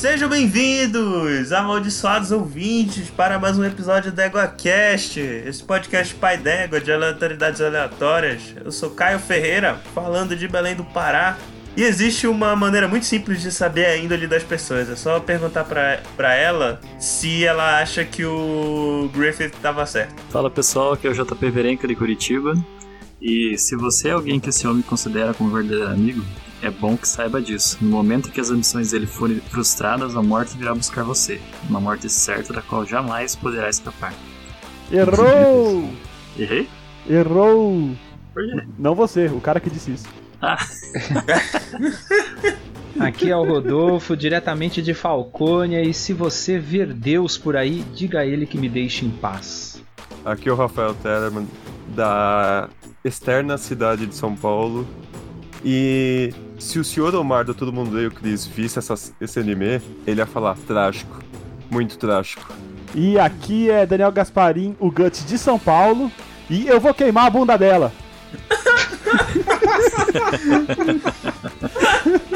Sejam bem-vindos, amaldiçoados ouvintes, para mais um episódio do EgoCast, esse podcast pai d'égua de aleatoriedades aleatórias. Eu sou Caio Ferreira, falando de Belém do Pará. E existe uma maneira muito simples de saber a índole das pessoas. É só perguntar pra ela se ela acha que o Griffith tava certo. Fala pessoal, aqui é o JP Verenca de Curitiba. E se você é alguém que esse homem considera como verdadeiro amigo, é bom que saiba disso. No momento que as ambições dele forem frustradas, a morte virá buscar você. Uma morte certa da qual jamais poderá escapar. Errou! Errei? Errou! Por quê? Não você, o cara que disse isso. Ah, Aqui é o Rodolfo, diretamente de Falcônia, e se você ver Deus por aí, diga a ele que me deixe em paz. Aqui é o Rafael Tellerman, da externa cidade de São Paulo. E se o senhor Omar do Todo Mundo Leio Cris visse essa, esse anime, ele ia falar trágico. Muito trágico. E aqui é Daniel Gasparim, o Guts de São Paulo. E eu vou queimar a bunda dela.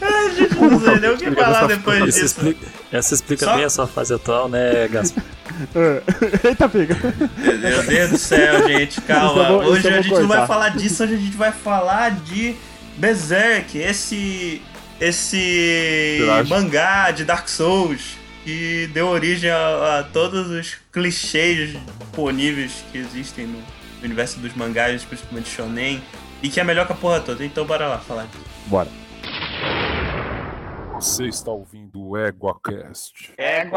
Ai, gente, não sei nem o que falar depois isso disso. explica, essa explica Só- bem a sua fase atual, né, Gaspar? É. Eita, pega. Meu Deus do céu, gente, calma. Isso eu vou- isso hoje a gente não vai falar disso, hoje a gente vai falar de Berserk, esse esse mangá de Dark Souls que deu origem a, a todos os clichês disponíveis que existem no universo dos mangás, principalmente shonen, e que é melhor que a porra toda. Então bora lá falar disso. Bora. Você está ouvindo o EguaCast. Yes,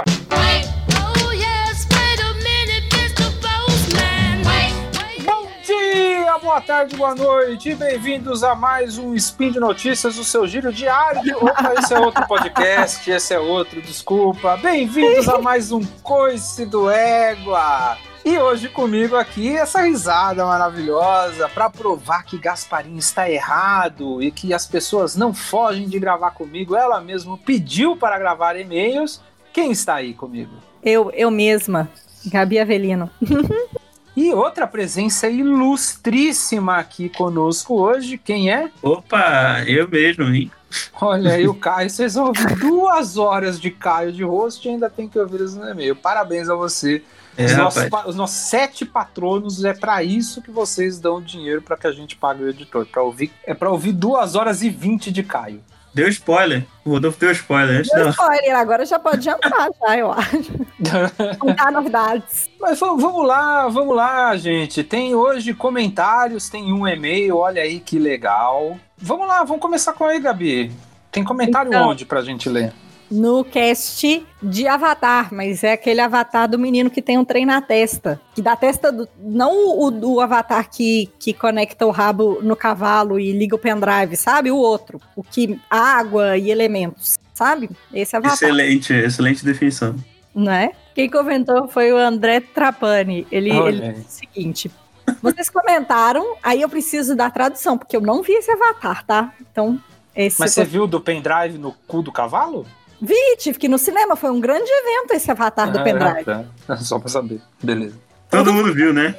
wait a minute, Mr. Postman. Wait, wait. Bom dia, boa tarde, boa noite, bem-vindos a mais um Spin de Notícias, o seu giro diário. de- Opa, esse é outro podcast, esse é outro, desculpa. Bem-vindos a mais um Coice do Égua. E hoje comigo aqui essa risada maravilhosa para provar que Gasparim está errado e que as pessoas não fogem de gravar comigo. Ela mesma pediu para gravar e-mails. Quem está aí comigo? Eu, eu mesma, Gabi Avelino. E outra presença ilustríssima aqui conosco hoje, quem é? Opa, eu mesmo, hein? Olha aí o Caio, vocês vão ouvir duas horas de Caio de rosto e ainda tem que ouvir isso no e-mail. Parabéns a você. É, os, nossos, os nossos sete patronos é pra isso que vocês dão dinheiro pra que a gente pague o editor. Pra ouvir, é pra ouvir duas horas e vinte de Caio. Deu spoiler. O Rodolfo deu spoiler antes Deu não. spoiler, agora já pode jantar, já, eu acho. Contar novidades. Mas vamos, vamos lá, vamos lá, gente. Tem hoje comentários, tem um e-mail, olha aí que legal. Vamos lá, vamos começar com aí, Gabi. Tem comentário Então. onde pra gente ler? No cast de Avatar, mas é aquele Avatar do menino que tem um trem na testa. Que da testa do. Não o, o Avatar que, que conecta o rabo no cavalo e liga o pendrive, sabe? O outro. O que. água e elementos, sabe? Esse Avatar. Excelente, excelente definição. não é? Quem comentou foi o André Trapani. Ele, Olha ele disse o seguinte: vocês comentaram, aí eu preciso da tradução, porque eu não vi esse avatar, tá? Então, esse. Mas você viu do pendrive no cu do cavalo? Vi, tive que ir no cinema, foi um grande evento esse avatar do Ah, pendrive. tá. Só pra saber. Beleza. Todo mundo viu, né?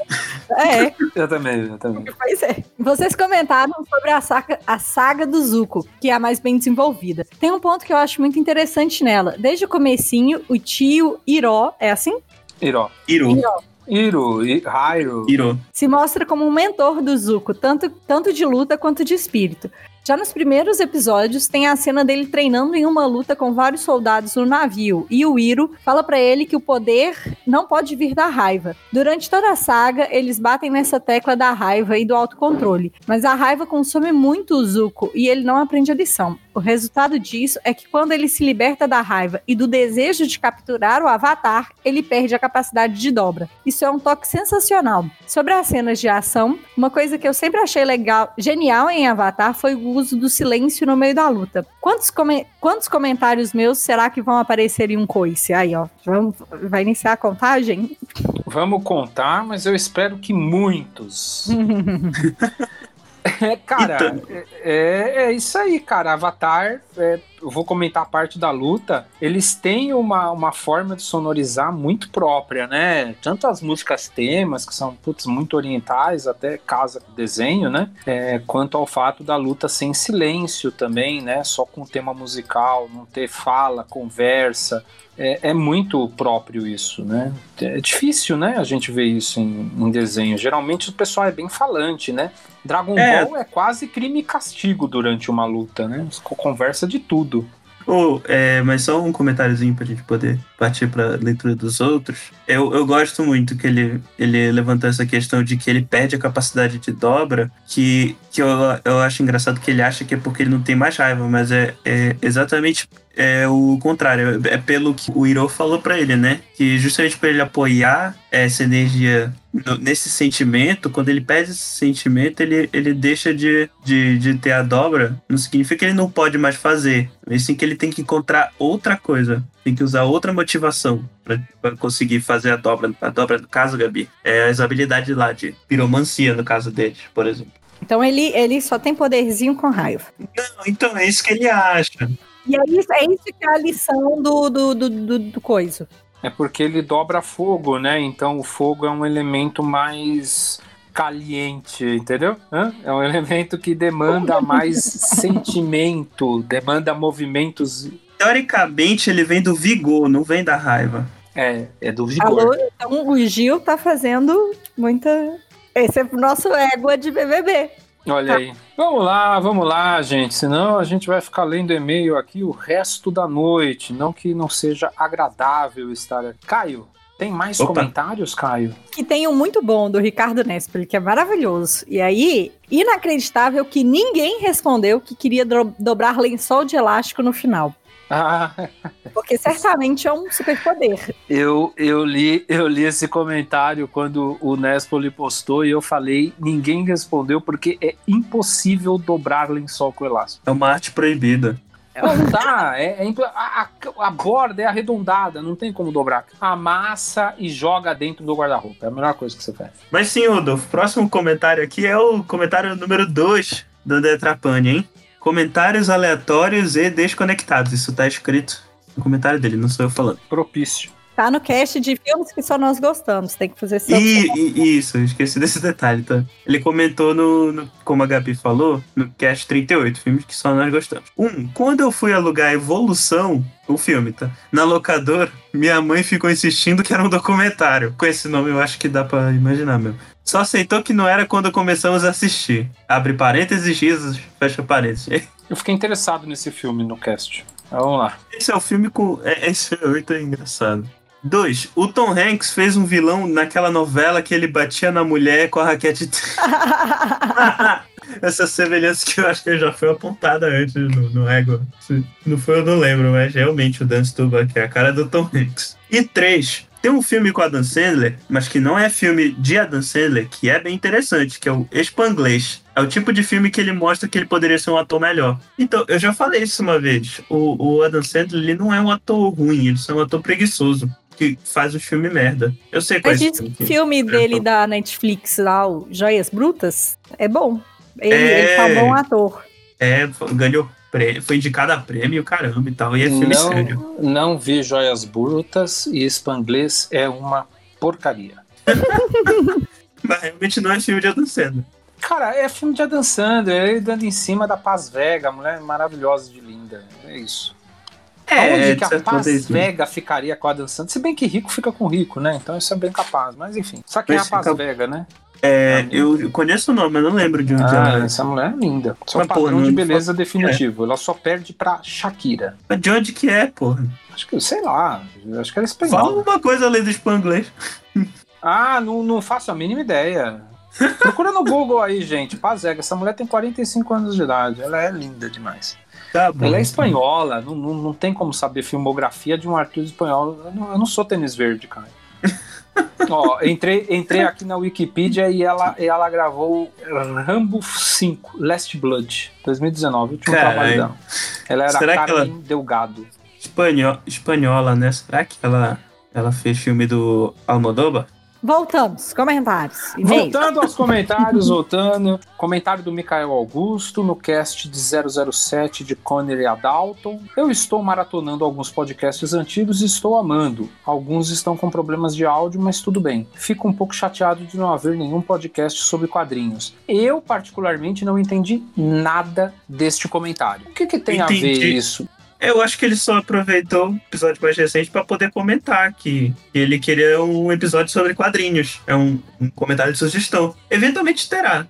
É, Eu também, eu também. pois é. Vocês comentaram sobre a saga, a saga do Zuko, que é a mais bem desenvolvida. Tem um ponto que eu acho muito interessante nela. Desde o comecinho, o tio Iró, é assim? Iró. Iru. Iru, I- Hairu. Iru. se mostra como um mentor do Zuko, tanto, tanto de luta quanto de espírito. Já nos primeiros episódios, tem a cena dele treinando em uma luta com vários soldados no navio, e o Iro fala pra ele que o poder não pode vir da raiva. Durante toda a saga, eles batem nessa tecla da raiva e do autocontrole, mas a raiva consome muito o Zuko e ele não aprende a lição. O resultado disso é que quando ele se liberta da raiva e do desejo de capturar o Avatar, ele perde a capacidade de dobra. Isso é um toque sensacional. Sobre as cenas de ação, uma coisa que eu sempre achei legal, genial em Avatar foi o uso do silêncio no meio da luta. Quantos, come- quantos comentários meus será que vão aparecer em um coice? Aí, ó, vamos, vai iniciar a contagem? Vamos contar, mas eu espero que muitos. É, cara, é, é isso aí, cara. Avatar, é, eu vou comentar a parte da luta, eles têm uma, uma forma de sonorizar muito própria, né? Tanto as músicas temas, que são putz, muito orientais, até casa com desenho, né? É, quanto ao fato da luta ser em silêncio também, né? Só com tema musical, não ter fala, conversa. É, é muito próprio isso, né? É difícil, né? A gente ver isso em, em desenho. Geralmente o pessoal é bem falante, né? Dragon É. Ball é quase crime e castigo durante uma luta, né? Conversa de tudo. Ô, é, mas só um comentáriozinho pra gente poder partir pra leitura dos outros. Eu, eu gosto muito que ele, ele levantou essa questão de que ele perde a capacidade de dobra, que, que eu, eu acho engraçado que ele acha que é porque ele não tem mais raiva, mas é, é exatamente é o contrário. É pelo que o Hiro falou pra ele, né? Que justamente pra ele apoiar essa energia nesse sentimento, quando ele perde esse sentimento, ele, ele deixa de, de, de ter a dobra. Não significa que ele não pode mais fazer, mas sim que ele tem que encontrar outra coisa. Tem que usar outra motivação pra, pra conseguir fazer a dobra. A dobra, no caso, Gabi, é as habilidades lá de piromancia, no caso dele, por exemplo. Então ele, ele só tem poderzinho com raiva. Não, então é isso que ele acha. E é isso, é isso que é a lição do, do, do, do, do coisa. É porque ele dobra fogo, né? Então o fogo é um elemento mais caliente, entendeu? Hã? É um elemento que demanda mais sentimento, demanda movimentos. Teoricamente, ele vem do vigor, não vem da raiva. É, é do vigor. Alô, então o Gil tá fazendo muita. Esse é o nosso égua de BBB. Olha aí. Vamos lá, vamos lá, gente. Senão a gente vai ficar lendo e-mail aqui o resto da noite. Não que não seja agradável estar aqui. Caio, tem mais Opa. comentários, Caio? Que tem um muito bom do Ricardo Nespoli, que é maravilhoso. E aí, inacreditável que ninguém respondeu que queria dobrar lençol de elástico no final. Ah, Porque certamente é um superpoder. eu, eu, li, eu li esse comentário quando o Nespoli postou e eu falei, ninguém respondeu porque é impossível dobrar lençol com elástico. É uma arte proibida. Não dá, é, é impl- a, a- a borda é arredondada, não tem como dobrar. Amassa e joga dentro do guarda-roupa, é a melhor coisa que você faz. Mas sim, Rodolfo, próximo comentário aqui é o comentário número 2 do André Trapani, hein? Comentários aleatórios e desconectados. Isso tá escrito no comentário dele, não sou eu falando. Propício. Tá no cast de filmes que só nós gostamos. Tem que fazer. E, e- isso, eu esqueci desse detalhe, tá? Ele comentou no, no- como a Gabi falou, no cast 38, filmes que só nós gostamos. Um, quando eu fui alugar Evolução, o filme, tá? Na locadora, minha mãe ficou insistindo que era um documentário. Com esse nome eu acho que dá pra imaginar mesmo. Só aceitou que não era quando começamos a assistir. Abre parênteses, risos, fecha parênteses. Eu fiquei interessado nesse filme no cast. Vamos lá. Esse é o filme com. é- Esse é muito engraçado. Dois, o Tom Hanks fez um vilão naquela novela que ele batia na mulher com a raquete. Essa semelhança que eu acho que já foi apontada antes no, no Ego. Se não foi, eu não lembro, mas realmente o Dan Stubach é a cara do Tom Hanks. E três, tem um filme com a Dan Sandler, mas que não é filme de Adam Sandler, que é bem interessante, que é o Spanglish. É o tipo de filme que ele mostra que ele poderia ser um ator melhor. Então, eu já falei isso uma vez. O, o Adam Sandler, ele não é um ator ruim, ele só é um ator preguiçoso. Que faz os filmes merda. Eu sei qual é que o filme dele da Netflix lá, o Joias Brutas, é bom. Ele É. ele tá um bom ator. É, ganhou prêmio, foi indicado a prêmio, caramba e tal. E é filme sério. Não, não vi Joias Brutas e Spanglês é uma porcaria. Mas realmente não é filme de Adam Sandler. Cara, é filme de Adam Sandler, ele dando em cima da Paz Vega, a mulher maravilhosa de linda. É isso. Aonde É, que a Paz é isso mesmo. Vega ficaria com a Adam Sandler? Se bem que rico fica com rico, né? Então isso é bem capaz. Mas enfim. Só quem é a Paz fica- Vega, né? É, eu conheço o nome, mas não lembro de onde Ah, ela é. essa mulher é linda. Só Mas, um padrão não- de beleza definitivo. Ela só perde pra Shakira. Mas de onde que é, porra? Acho que, sei lá, acho que ela é Fala espanhola. alguma coisa além do Spanglish. Ah, não, não faço a mínima ideia. Procura no Google aí, gente. Paz Vega, essa mulher tem 45 anos de idade. Ela é linda demais. Tá bom. Ela é espanhola, não, não, não tem como saber filmografia de um artista espanhol. Eu não, eu não sou tênis verde, cara. Ó, entrei, entrei aqui na Wikipedia e ela, e ela gravou Rambo 5, Last Blood, 2019, o último Caralho. trabalho dela. Ela era Será Carmen Delgado. Espanho- espanhola, né? Será que ela, ela fez filme do Almodóvar? Voltamos. Comentários. Voltando aos comentários, voltando. Comentário do Mikael Augusto no cast de 007 de Conner e Adalton. Eu estou maratonando alguns podcasts antigos e estou amando. Alguns estão com problemas de áudio, mas tudo bem. Fico um pouco chateado de não haver nenhum podcast sobre quadrinhos. Eu, particularmente, não entendi nada deste comentário. O que, que tem a ver Entendi. isso? Eu acho que ele só aproveitou o episódio mais recente pra poder comentar que ele queria um episódio sobre quadrinhos. É um, um comentário de sugestão. Eventualmente terá,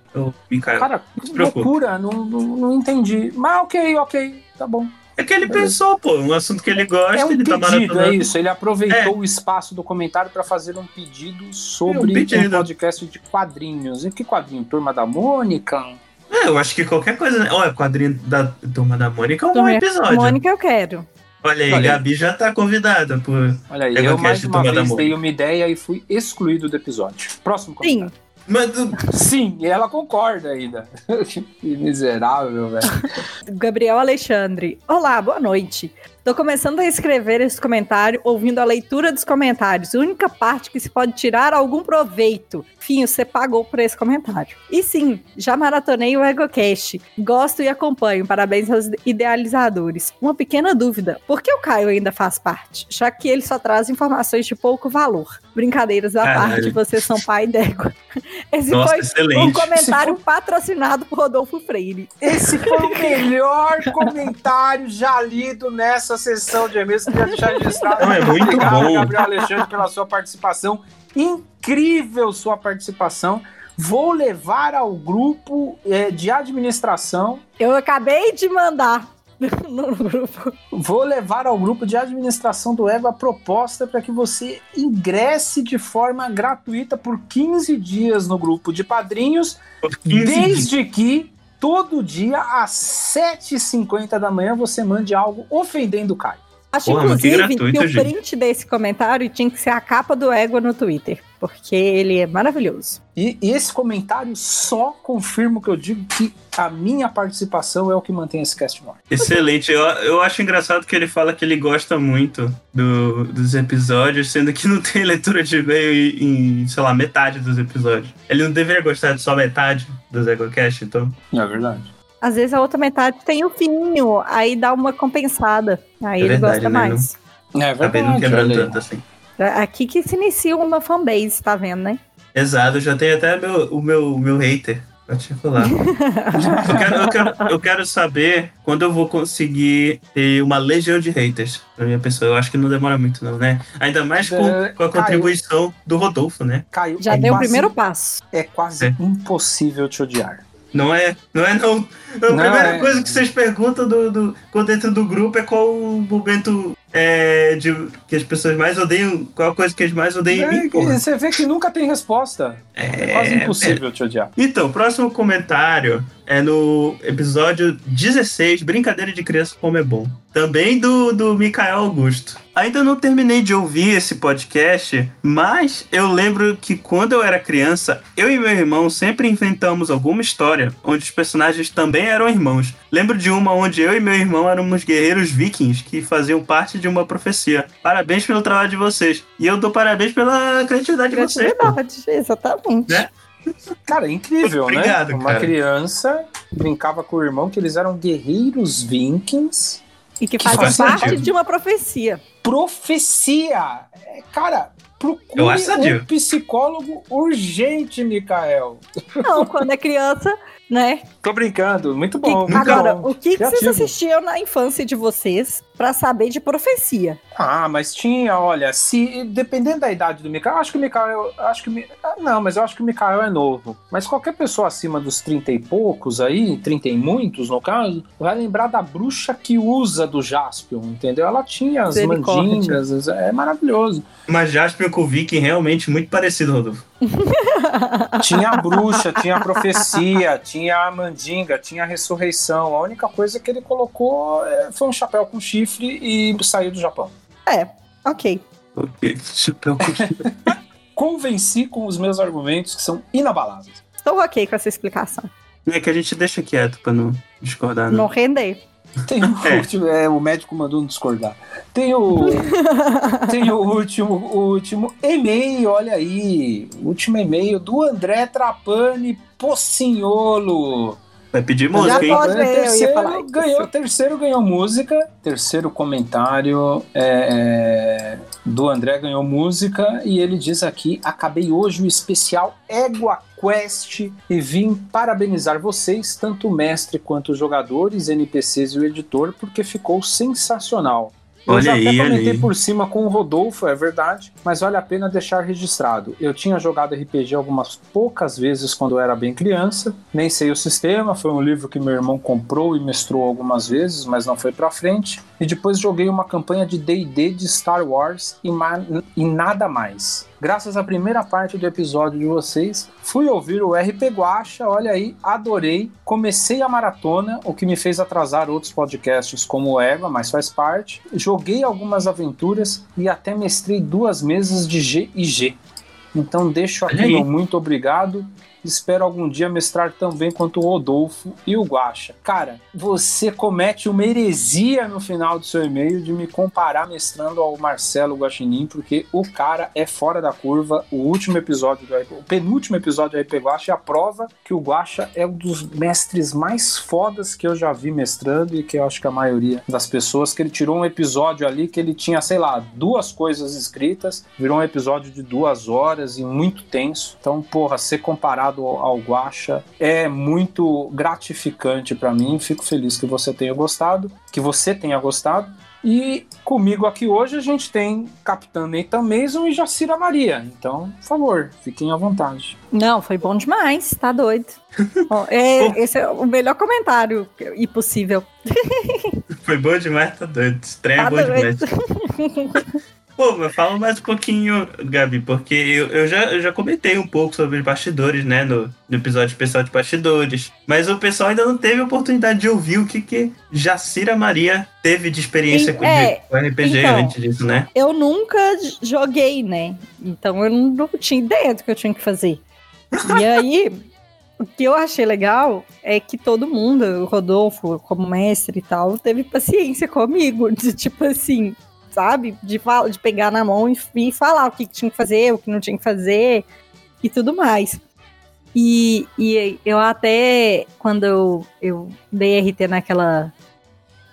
Mikael. Cara, que loucura, não, não, não entendi. Mas ok, ok, tá bom. É que ele pensou, pô, um assunto que ele gosta, É um ele tá pedido, é maratonando. isso. Ele aproveitou É. o espaço do comentário para fazer um pedido sobre É um um, pedido. podcast de quadrinhos. E que quadrinho? Turma da Mônica? É, eu acho que qualquer coisa. né? Olha, quadrinho da Turma da Mônica é um bom episódio. Mônica, eu quero. Olha aí, Olha aí. Gabi já tá convidada por. Olha aí, eu o mais uma vez Mônica. dei uma ideia e fui excluído do episódio. Próximo Sim. comentário. Mas, Sim, e ela concorda ainda. que miserável, velho. Gabriel Alexandre. Olá, boa noite. Tô começando a escrever esse comentário ouvindo a leitura dos comentários. Única parte que se pode tirar algum proveito. Fim, você pagou por esse comentário. E sim, já maratonei o EgoCast. Gosto e acompanho. Parabéns aos idealizadores. Uma pequena dúvida: por que o Caio ainda faz parte? Já que ele só traz informações de pouco valor. Brincadeiras à Caralho. parte, vocês são pai d'égua. Esse Nossa, foi um excelente. comentário patrocinado por Rodolfo Freire. Esse foi o melhor comentário já lido nessa sessão de e-mails. Queria deixar registrado. Não, é muito Obrigado, bom. Gabriel Alexandre, pela sua participação. Incrível sua participação. Vou levar ao grupo eh, de administração. Eu acabei de mandar no grupo. Vou levar ao grupo de administração do Ego a proposta para que você ingresse de forma gratuita por 15 dias no grupo de padrinhos, por 15 dias. desde que todo dia às 7h50 da manhã você mande algo ofendendo o Caio. Acho, Porra, mas que inclusive, gratuito, que o gente. print desse comentário tinha que ser a capa do Égua no Twitter. Porque ele é maravilhoso. E, e esse comentário só confirma o que eu digo que a minha participação é o que mantém esse cast no ar. Excelente. Eu, eu acho engraçado que ele fala que ele gosta muito do- dos episódios, sendo que não tem leitura de e-mail em, em, sei lá, metade dos episódios. Ele não deveria gostar de só metade dos EgoCast, então. É verdade. Às vezes a outra metade tem o fininho, aí dá uma compensada. Aí É ele verdade, gosta né, mais. É Acabei não verdade. quebrando tanto assim. É Aqui que se inicia uma fanbase, tá vendo, né? Exato, já tenho até meu, o meu, meu hater particular. eu, quero, eu, quero, eu quero saber quando eu vou conseguir ter uma legião de haters pra minha pessoa. Eu acho que não demora muito, não, né? Ainda mais com, com a contribuição do Rodolfo, né? Caio, Já é deu o quase- primeiro passo. É quase É. impossível te odiar. Não é, não é não. A Não, primeira é- coisa que vocês perguntam do, do, quando dentro do grupo é qual o momento é, de, que as pessoas mais odeiam, qual a coisa que eles mais odeiam em É mim, você vê que nunca tem resposta. É, quase impossível te odiar. Então, o próximo comentário é no episódio 16, Brincadeira de Criança Como é Bom. Também do, do Mikael Augusto. Ainda não terminei de ouvir esse podcast, mas eu lembro que quando eu era criança, eu e meu irmão sempre inventamos alguma história onde os personagens também eram irmãos. Lembro de uma onde eu e meu irmão éramos guerreiros vikings que faziam parte de uma profecia. Parabéns pelo trabalho de vocês. E eu dou parabéns pela criatividade de vocês. Criatividade, exatamente. Né? Cara, é incrível, Obrigado, né? Uma cara. criança brincava com o irmão que eles eram guerreiros vikings. E que Que faz parte sentido. de uma profecia. Profecia! É, cara, procure um psicólogo urgente, Mikael. Não, quando é criança, né? Tô brincando, muito Que- bom. muito agora, bom. o que, que vocês assistiam na infância de vocês pra saber de profecia? Ah, mas tinha, olha, se dependendo da idade do Mikael, acho que o Mikael, acho que ah, não, mas eu acho que o Mikael é novo. Mas qualquer pessoa acima dos 30 e poucos aí, 30 e muitos no caso, vai lembrar da bruxa que usa do Jaspion, entendeu? Ela tinha as mandingas, as- é maravilhoso. Mas Jasper com o Viking realmente muito parecido, Rodolfo. Tinha a bruxa, tinha a profecia, tinha a mandinga, tinha a ressurreição. A única coisa que ele colocou é, foi um chapéu com chifre e saiu do Japão. É, ok. Chapéu com- Convenci com os meus argumentos que são inabaláveis. Estou ok com essa explicação. É que a gente deixa quieto pra não discordar, né? Não render. Tem o É. último, é, o médico mandou não discordar. Tem o, tem o último, o último e-mail, olha aí. O último e-mail do André Trapani Pocinholo. Vai pedir música, hein? pode. ia terceiro, ganhou, terceiro ganhou música. Terceiro comentário é, é, do André ganhou música. E ele diz aqui: Acabei hoje o especial Égua Quest e vim parabenizar vocês, tanto o mestre quanto os jogadores, NPCs e o editor, porque ficou sensacional. Eu Olha já aí, até comentei por cima com o Rodolfo, é verdade, mas vale a pena deixar registrado. Eu tinha jogado RPG algumas poucas vezes quando eu era bem criança, nem sei o sistema, foi um livro que meu irmão comprou e mestrou algumas vezes, mas não foi pra frente. E depois joguei uma campanha de D&D de Star Wars e, e nada mais. Graças à primeira parte do episódio de vocês, fui ouvir o RP Guacha, olha aí, adorei. Comecei a maratona, o que me fez atrasar outros podcasts como o Égua, mas faz parte. Joguei algumas aventuras e até mestrei duas mesas de G e G. Então deixo aqui meu muito obrigado. Espero algum dia mestrar tão bem quanto o Rodolfo e o Guacha. Cara, você comete uma heresia no final do seu e-mail de me comparar mestrando ao Marcelo Guaxinim, porque o cara é fora da curva. O último episódio do o penúltimo episódio do RP Guacha é a prova que o Guacha é um dos mestres mais fodas que eu já vi mestrando e que eu acho que a maioria das pessoas que ele tirou um episódio ali que ele tinha, sei lá, duas coisas escritas, virou um episódio de duas horas e muito tenso. Então, porra, ser comparado ao, ao Guacha é muito gratificante pra mim. Fico feliz que você tenha gostado, que você tenha gostado. E comigo aqui hoje a gente tem Capitã Nathan Mason e Jacira Maria. Então, por favor, fiquem à vontade. Não, foi bom demais, tá doido. Ó, é- esse é o melhor comentário e possível. Foi bom demais, tá doido. Estranho é Tá bom doido. demais. Pô, fala mais um pouquinho, Gabi, porque eu, eu, já, eu já comentei um pouco sobre bastidores, né, no, no episódio especial de bastidores. Mas o pessoal ainda não teve a oportunidade de ouvir o que, que Jacira Maria teve de experiência com, é, com RPG então. antes disso, né? Eu nunca joguei, né? Então eu não tinha ideia do que eu tinha que fazer. E aí, o que eu achei legal é que todo mundo, o Rodolfo, como mestre e tal, teve paciência comigo. De tipo assim, sabe? De, fala- de pegar na mão e, e falar o que, que tinha que fazer, o que não tinha que fazer e tudo mais. E, e eu até, quando eu, eu dei RT naquela,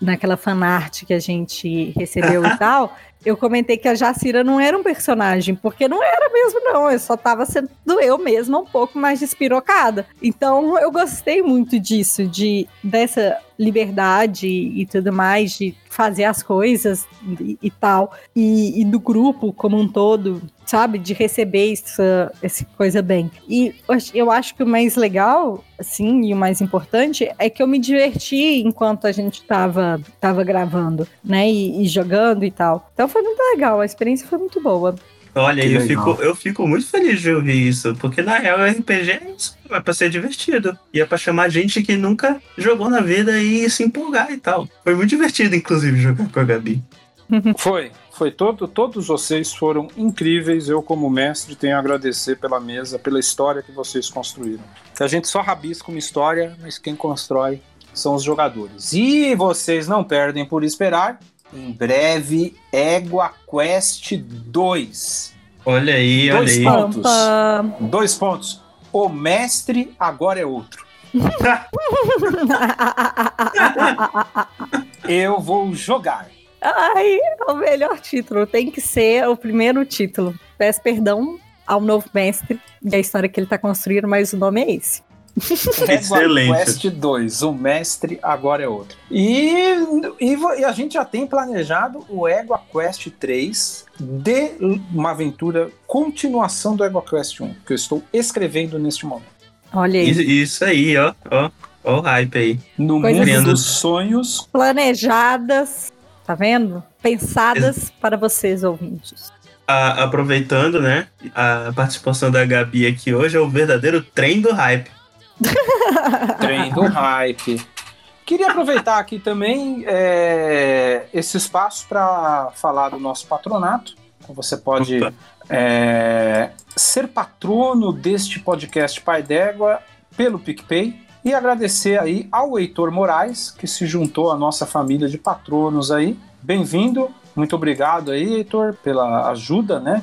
naquela fanart que a gente recebeu e tal, eu comentei que a Jacira não era um personagem, porque não era mesmo, não. Eu só tava sendo eu mesma um pouco mais despirocada. Então eu gostei muito disso, de dessa liberdade e tudo mais, de fazer as coisas e, e tal. E, e do grupo como um todo, sabe? De receber essa, essa coisa bem. E eu ach- eu acho que o mais legal, assim, e o mais importante é que eu me diverti enquanto a gente tava, tava gravando, né? E, e jogando e tal. Então foi muito legal, a experiência foi muito boa. Olha, Que eu legal. fico, eu fico muito feliz de ouvir isso, porque na real o RPG é isso, é pra ser divertido. E é pra chamar gente que nunca jogou na vida e se empolgar e tal. Foi muito divertido, inclusive, jogar com a Gabi. Foi, foi todo, todos vocês foram incríveis. Eu, como mestre, tenho a agradecer pela mesa, pela história que vocês construíram. Que a gente só rabisca uma história, mas quem constrói são os jogadores. E vocês não perdem por esperar. Em breve, Égua Quest 2. Olha aí, olha Dois aí. pontos. Dois pontos. O mestre agora é outro. Eu vou jogar. Ai, é o melhor título. Tem que ser o primeiro título. Peço perdão ao novo mestre e a história que ele tá construindo, mas o nome é esse. Excelente. Quest 2, o mestre agora é outro. E, e, e a gente já tem planejado o Égua Quest 3 de uma aventura continuação do Égua Quest 1, que eu estou escrevendo neste momento. Olha aí. Isso, isso aí, ó, ó. Ó o hype aí. No Coisas- mundo dos sonhos, Planejadas, tá vendo? Pensadas para vocês, ouvintes. A- aproveitando, né, a participação da Gabi aqui hoje é o verdadeiro trem do hype. trem do hype. Queria aproveitar aqui também é, esse espaço para falar do nosso patronato. Você pode é, ser patrono deste podcast Pai d'Égua pelo PicPay. E agradecer aí ao Heitor Moraes, que se juntou à nossa família de patronos aí. Bem-vindo, muito obrigado aí, Heitor, pela ajuda, né?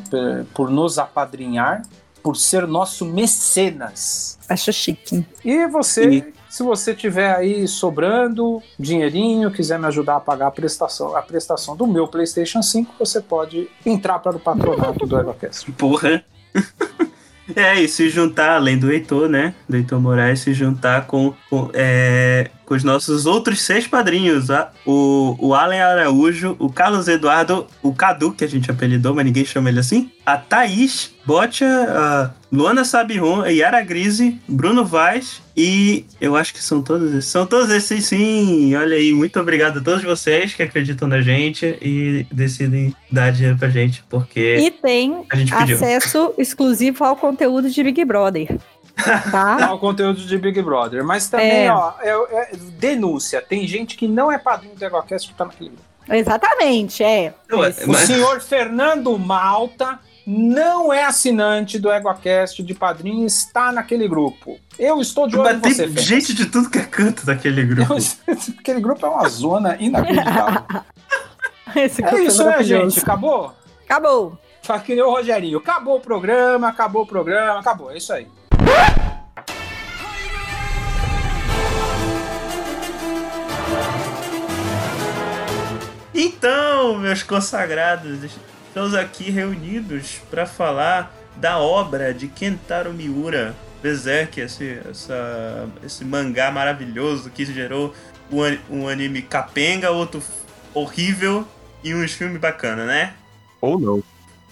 Por, nos apadrinhar, por ser nosso mecenas. Acho chique. E você, se você tiver aí sobrando dinheirinho, quiser me ajudar a pagar a prestação, a prestação do meu PlayStation 5, você pode entrar para o patronato do EgoCast. Porra. É, e se juntar, além do Heitor, né? Do Heitor Moraes, se juntar com, com, é, com os nossos outros seis padrinhos. O, o Alan Araújo, o Carlos Eduardo, o Cadu, que a gente apelidou, mas ninguém chama ele assim. A Thaís, Botia, a Luana Sabiron, a Yara Grise, Bruno Vaz e eu acho que são todos esses. São todos esses sim. Olha aí, muito obrigado a todos vocês que acreditam na gente e decidem dar dinheiro pra gente, porque E tem a gente pediu. acesso exclusivo ao conteúdo de Big Brother. Tá? Ao conteúdo de Big Brother. Mas também, É. ó, é, é denúncia. Tem gente que não é padrinho do EgoCast que tá naquele grupo. Exatamente, é. Ué, O senhor Fernando Malta não é assinante do EgoCast de padrinho e está naquele grupo. Eu estou de olho Mas em tem você, Fernando. gente de tudo que é canto daquele grupo. Aquele grupo é uma zona inacreditável. Esse é isso, né, gente? Acabou? Acabou. Faz que nem o Rogerinho. Acabou o programa, acabou o programa, acabou. É isso aí. Então, meus consagrados, estamos aqui reunidos para falar da obra de Kentaro Miura, Berserk, esse, essa, esse mangá maravilhoso que gerou um, um anime capenga, outro horrível e uns filmes bacanas, né? Ou não.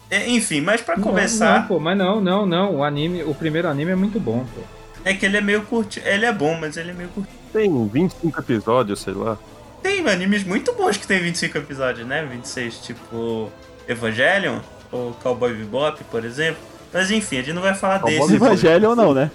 É, enfim, mas para começar, Não, pô, mas não, não, não. O anime, o primeiro anime é muito bom, pô. é que ele é meio curto. Ele é bom, mas ele é meio curto. Tem 25 episódios, sei lá. Tem animes muito bons que tem 25 episódios, né? 26, tipo Evangelion ou Cowboy Bebop, por exemplo. Mas enfim, a gente não vai falar Cowboy desse. Ou não, né?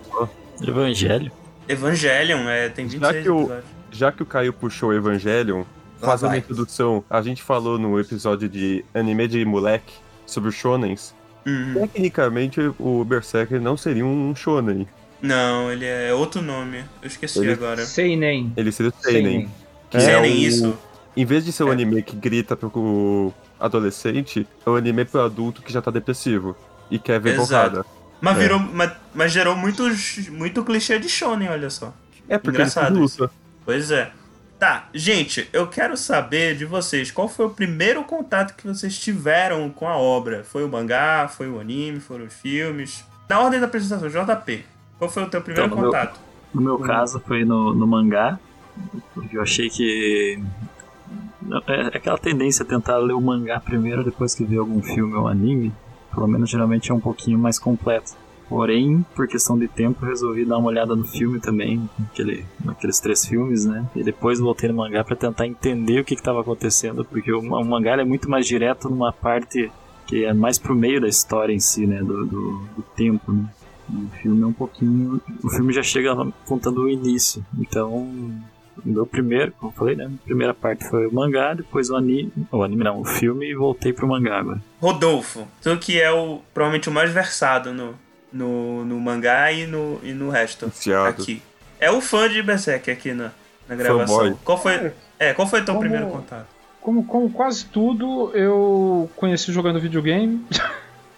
Evangelho? Evangelion, é, tem 26 que o- episódios. Já que o Caio puxou Evangelion, fazendo vai. a introdução, a gente falou no episódio de anime de moleque sobre os shonens. Uhum. Tecnicamente, o Berserker não seria um shonen. Não, ele é outro nome. Eu esqueci Ele- agora. Seinen. Ele seria o seinen. Seinen. Que É, seinen o- isso? Em vez de ser um É. anime que grita pro adolescente, é um anime pro adulto que já tá depressivo e quer ver Exato. porrada. Mas, É. virou, mas, mas gerou muitos, muito clichê de shonen, olha só. É porque ele Engraçado. Pois é. Tá, gente, eu quero saber de vocês qual foi o primeiro contato que vocês tiveram com a obra. Foi o mangá, foi o anime, foram os filmes? Na ordem da apresentação, JP, qual foi o teu primeiro Então, no meu- contato? No meu caso foi no, no mangá, porque eu achei que. É aquela tendência a tentar ler o mangá primeiro depois que vê algum filme ou anime. Pelo menos geralmente é um pouquinho mais completo. Porém, por questão de tempo, resolvi dar uma olhada no filme também, naquele, naqueles três filmes, né? E depois voltei no mangá pra tentar entender o que estava acontecendo, porque o, o mangá é muito mais direto numa parte que é mais pro meio da história em si, né? Do, do, do tempo, né? O filme é um pouquinho. O filme já chega contando o início. Então, meu primeiro, como eu falei, né? Primeira parte foi o mangá, depois o anime. O anime não, o filme e voltei pro mangá agora. Rodolfo, tu que é o provavelmente o mais versado no, no, no mangá e no, e no resto. Viciado. Aqui. É o fã de Berserk aqui na, na gravação. Fanboy. Qual foi, é, qual foi teu Como- primeiro contato? Como, como quase tudo, eu conheci jogando videogame.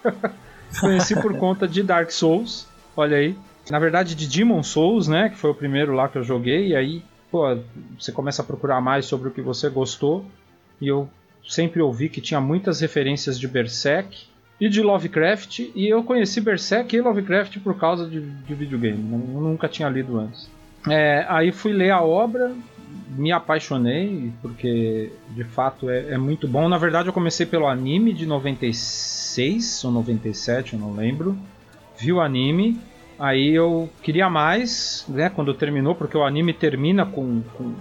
conheci por conta de Dark Souls, olha aí. Na verdade, de Demon Souls, né? Que foi o primeiro lá que eu joguei. E aí, pô, você começa a procurar mais sobre o que você gostou. E eu sempre ouvi que tinha muitas referências de Berserk e de Lovecraft. E eu conheci Berserk e Lovecraft por causa de, de videogame. Eu nunca tinha lido antes. É, aí fui ler a obra, me apaixonei, porque de fato é, é muito bom. Na verdade, eu comecei pelo anime de 96 ou 97, eu não lembro. Vi o anime, aí eu queria mais, né? Quando terminou, porque o anime termina com, com-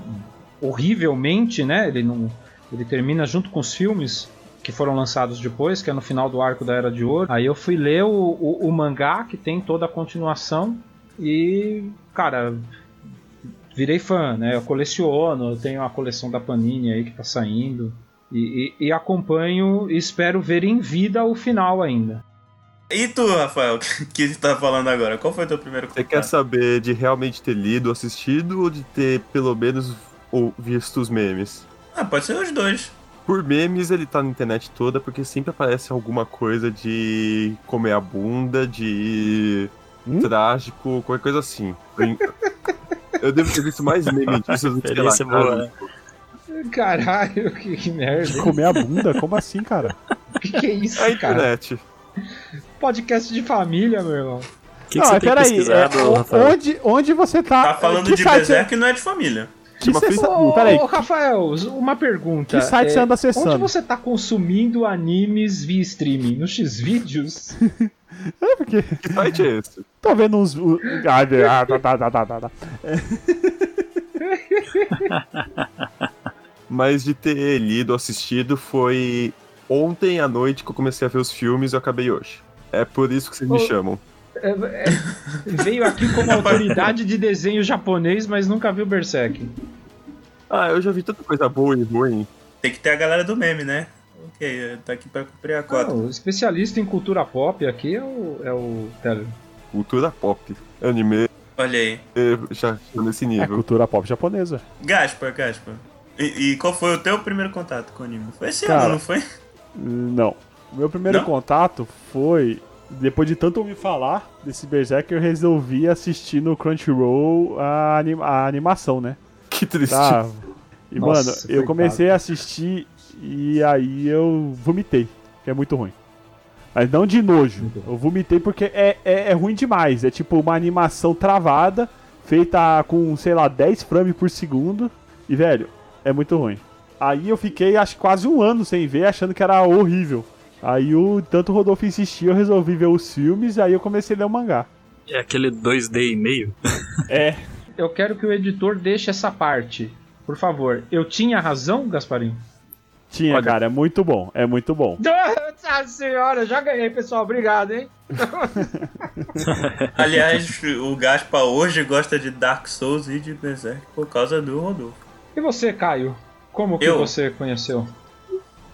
horrivelmente, né? Ele não, ele termina junto com os filmes que foram lançados depois, que é no final do arco da Era de Ouro. Aí eu fui ler o, o, o mangá, que tem toda a continuação, e, cara, virei fã, né? Eu coleciono, eu tenho a coleção da Panini aí que tá saindo. E, e- e acompanho e espero ver em vida o final ainda. E tu, Rafael, que que tá falando agora? Qual foi o teu primeiro Você quer saber de realmente ter lido, assistido ou de ter pelo menos ou visto os memes? Ah, pode ser os dois. Por memes ele tá na internet toda porque sempre aparece alguma coisa de comer a bunda, de trágico, qualquer coisa assim. Eu- Eu devo ter visto mais meme disso do que lá, boa, né? Caralho, que, que merda. Comer a bunda? Como assim, cara? Que que é isso, A cara? internet. Podcast de família, meu irmão. O que, que peraí. é, o- onde, onde você tá? Tá falando que de site Berserk e não é de família. Que Chama você Facebook. sa- Peraí, Ô, Rafael, uma pergunta. que site É, você anda acessando? Onde você tá consumindo animes via streaming? No X-Vídeos? É porque Que site é esse? tô vendo uns. Ah, tá, tá, tá, tá, tá, tá. Mas de ter lido, assistido, foi ontem à noite que eu comecei a ver os filmes e eu acabei hoje. É por isso que vocês me Ô. chamam. É, é, veio aqui como autoridade de desenho japonês, mas nunca viu Berserk. Ah, eu já vi tanta coisa boa e ruim. Tem que ter a galera do meme, né? Ok, tá aqui pra cumprir a Ah, cota. o especialista em cultura pop aqui é o, é o. Cultura pop. Anime, Olha aí. já nesse É nível. cultura pop japonesa. Gaspar, Gaspar. E, e qual foi o teu primeiro contato com o anime? Foi esse Cara, ano, não foi? Não. O meu primeiro Não? contato foi. Depois de tanto ouvir falar desse Berserk, eu resolvi assistir no Crunchyroll a, anima- a animação, né? Que triste. Tá. E, Nossa, mano, eu comecei a assistir e aí eu vomitei, que é muito ruim. Mas não de nojo. Eu vomitei porque é, é, é ruim demais. É tipo uma animação travada, feita com, sei lá, 10 frames por segundo. E, velho, é muito ruim. Aí eu fiquei, acho que quase um ano sem ver, achando que era horrível. Aí o tanto o Rodolfo insistia, eu resolvi ver os filmes, aí eu comecei a ler o mangá. É aquele 2D e meio? É, Eu quero que o editor deixe essa parte. Por favor. Eu tinha razão, Gasparinho? tinha, Olha. cara, é muito bom, é muito bom. Nossa senhora, já ganhei, pessoal. Obrigado, hein? Aliás, o Gaspar hoje gosta de Dark Souls e de Berserk por causa do Rodolfo. E você, Caio? Como que Eu? você conheceu?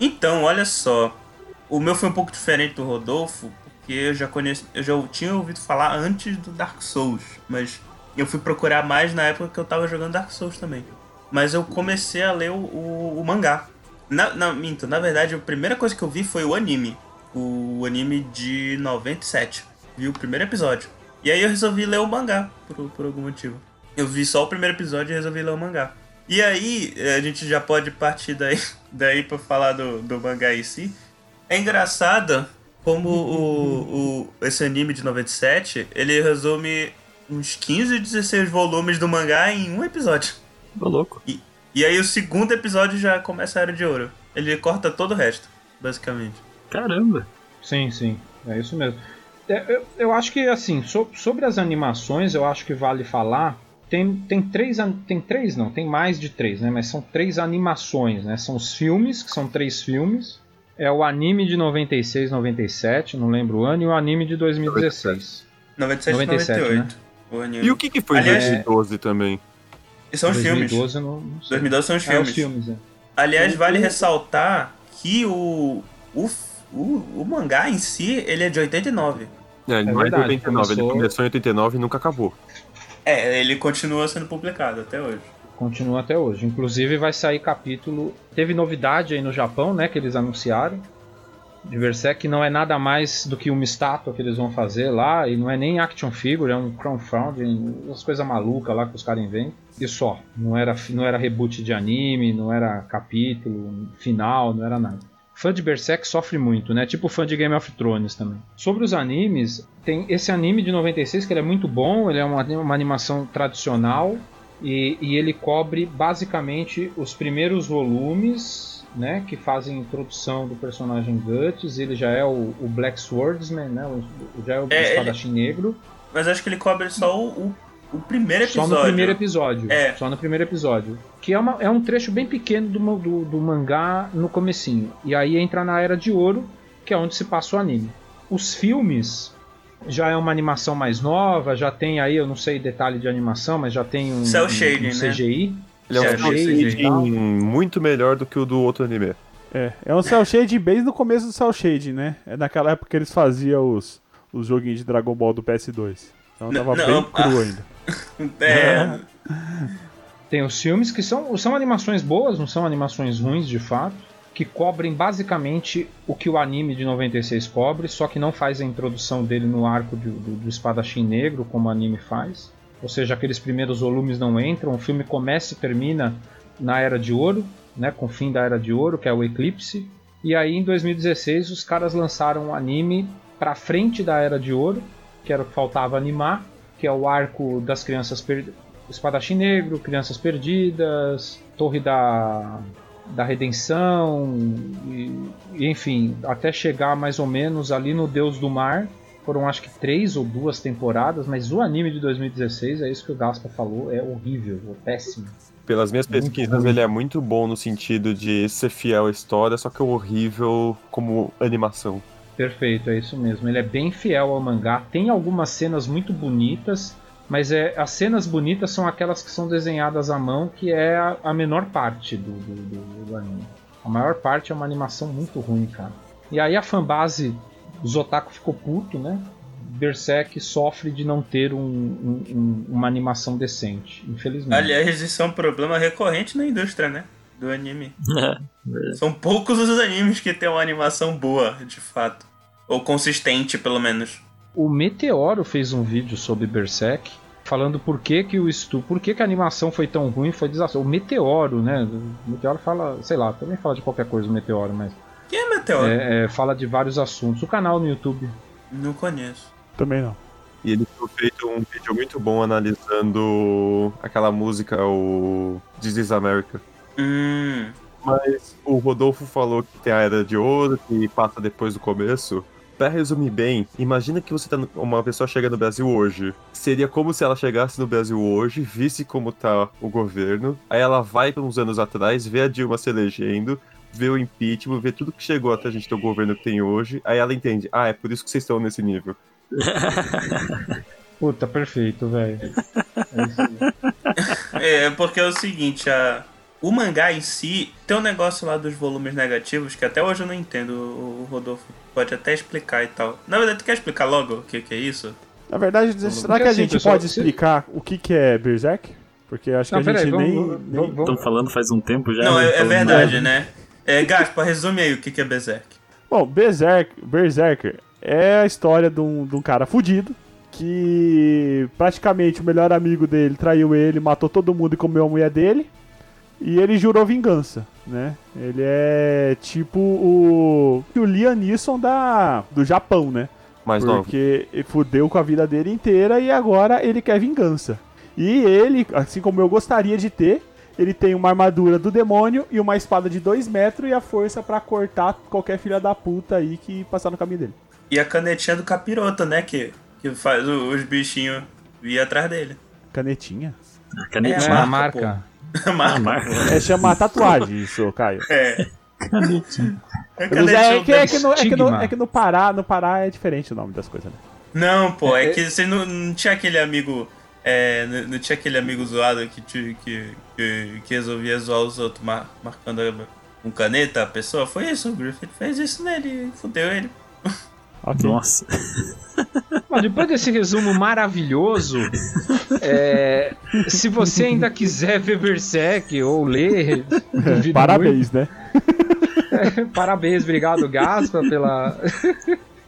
Então, olha só. O meu foi um pouco diferente do Rodolfo, porque eu já conheço, eu já tinha ouvido falar antes do Dark Souls, mas eu fui procurar mais na época que eu tava jogando Dark Souls também. Mas eu comecei a ler o, o- o mangá. Na, na, minto, na verdade, a primeira coisa que eu vi foi o anime. O anime de 97. Vi o primeiro episódio. E aí eu resolvi ler o mangá, por, por algum motivo. Eu vi só o primeiro episódio e resolvi ler o mangá. E aí, eh, a gente já pode partir daí, daí pra falar do, do mangá em si. É engraçado como o, o, esse anime de 97, ele resume uns 15, 16 volumes do mangá em um episódio. Ô, louco. E aí o segundo episódio já começa a Era de Ouro. Ele corta todo o resto, basicamente. Caramba. Sim, sim. É isso mesmo. É, eu, eu acho que, assim, so- sobre as animações, eu acho que vale falar. Tem, tem três. Tem três, não, tem mais de três, né? Mas são três animações, né? São os filmes, que são três filmes. É o anime de 96, 97, não lembro o ano, e o anime de 2016. 97 e 97, 98. O anime. E o que, que foi em Aliás- 2012 também? E são os filmes. 2012 eu não, não sei. 2012 são os É, filmes. os filmes, é. Aliás, O- vale o- ressaltar que o, o, o, o mangá em si, ele é de 89. É, não é de verdade, 89, ele começou- começou em 89 e nunca acabou. É, ele continua sendo publicado até hoje. Continua até hoje. Inclusive vai sair capítulo. Teve novidade aí no Japão, né? Que eles anunciaram. De Berserk, não é nada mais do que uma estátua que eles vão fazer lá. E não é nem action figure, é um crowdfunding, umas coisas malucas lá que os caras inventam. E só. Não era, não era reboot de anime, não era capítulo, final, não era nada. Fã de Berserk sofre muito, né? Tipo fã de Game of Thrones também. Sobre os animes, tem esse anime de 96 que ele é muito bom, ele é uma, uma animação tradicional, e, e ele cobre basicamente os primeiros volumes, né, que fazem introdução do personagem Guts. Ele já é o, o Black Swordsman, né, o, já é o É, espadachim negro. Mas acho que ele cobre só o, o, primeiro Só episódio. no primeiro episódio. É. Só no primeiro episódio. Que é, uma, é um trecho bem pequeno do, do, do mangá no comecinho. E aí entra na Era de Ouro, que é onde se passa o anime. Os filmes já é uma animação mais nova, já tem aí, eu não sei detalhe de animação, mas já tem um, Cell um- shading, um né? CGI. Ele é um shading muito melhor do que o do outro anime. É, é um cel shade bem no começo do cel shade, né? É naquela época que eles faziam os, os joguinhos de Dragon Ball do PS2. Então Não, tava não, bem cru ah. ainda. É, Tem os filmes que são, são animações boas, não são animações ruins de fato, que cobrem basicamente o que o anime de 96 cobre, só que não faz a introdução dele no arco de- do, do espadachim negro, como o anime faz. Ou seja, aqueles primeiros volumes não entram, o filme começa e termina na Era de Ouro, né, com o fim da Era de Ouro, que é o Eclipse. E aí em 2016 os caras lançaram um anime pra frente da Era de Ouro, que era o que faltava animar, que é o arco das crianças perdidas. Espadachim Negro, Crianças Perdidas, Torre da, da Redenção, e, enfim, até chegar mais ou menos ali no Deus do Mar. Foram acho que três ou duas temporadas, mas o anime de 2016, é isso que o Gaspa falou, é horrível, é péssimo. Pelas minhas pesquisas, ele é muito bom no sentido de ser fiel à história, só que é horrível como animação. Perfeito, é isso mesmo. Ele é bem fiel ao mangá. Tem algumas cenas muito bonitas, mas é, as cenas bonitas são aquelas que são desenhadas à mão, que é a, a menor parte do, do, do- do anime. A maior parte é uma animação muito ruim, cara. E aí a fanbase dos otaku ficou puto, né? Berserk sofre de não ter um- um- um- uma animação decente, infelizmente. aliás, isso é um problema recorrente na indústria, né? Do anime. É. São poucos os animes que têm uma animação boa, de fato. Ou consistente, pelo menos. O Meteoro fez um vídeo sobre Berserk falando por que, que o estu, por que, que a animação foi tão ruim, foi desastroso. O Meteoro, né? O Meteoro fala, sei lá, também fala de qualquer coisa o Meteoro, mas Quem é Meteoro? é, é, fala de vários assuntos. O canal no YouTube. Não conheço. Também não. E ele foi feito um vídeo muito bom analisando aquela música, o This is America. Hum. Mas o Rodolfo falou que tem a Era de Ouro, que passa depois do começo. Pra resumir bem, imagina que você tá no- uma pessoa chega no Brasil hoje. Seria como se ela chegasse no Brasil hoje, visse como tá o governo, aí ela vai para uns anos atrás, vê a Dilma se elegendo, vê o impeachment, vê tudo que chegou até a gente ter o governo que tem hoje, aí ela entende, ah, é por isso que vocês estão nesse nível. Puta, perfeito, velho. É. É, porque é o seguinte, a... o mangá em si tem um negócio lá dos volumes negativos que até hoje eu não entendo. O Rodolfo pode até explicar e tal. Na verdade, tu quer explicar logo o que, que é isso? Na verdade, será que a assim, gente pessoal, pode se- explicar o que, que é Berserk? Porque acho que Não, a gente vamos, nem. vamos, nem- Estão falando faz um tempo já. não, né? é, é Falando verdade, nada. né? É, Gaspa, resume aí o que, que é Berserk. Bom, Berserk, Berserker é a história de um, de um cara fudido que praticamente o melhor amigo dele traiu ele, matou todo mundo e comeu a mulher dele. E ele jurou vingança, né? Ele é tipo o, o Liam Neeson da, do Japão, né? Mais novo. Porque ele fudeu com a vida dele inteira e agora ele quer vingança. E ele, assim como eu gostaria de ter, ele tem uma armadura do demônio e uma espada de 2 metros e a força pra cortar qualquer filha da puta aí que passar no caminho dele. E a canetinha do capiroto, né? Que, que faz os bichinhos vir atrás dele. Canetinha? A É, canetinha. É a marca, marca. Marca. marca. É chamar tatuagem isso, Caio. É. Canetinha. É Mas é, que, é, que no, é, que no, é que no Pará, no Pará é diferente o nome das coisas, né? Não, pô, é, É, é- que você não, não tinha aquele amigo. É, não, não tinha aquele amigo zoado que, te- que, que, que resolvia zoar os outros mar- marcando com caneta a pessoa? Foi isso, o Griffith fez isso nele e fudeu ele. Ok. Nossa. Mas depois desse resumo maravilhoso, é, se você ainda quiser ver Berserk ou ler, Parabéns, né? muito. parabéns, obrigado Gaspa pela.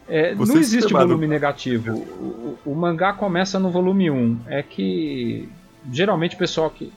É, não existe volume negativo. O, o- o mangá começa no volume 1. É que geralmente o pessoal que.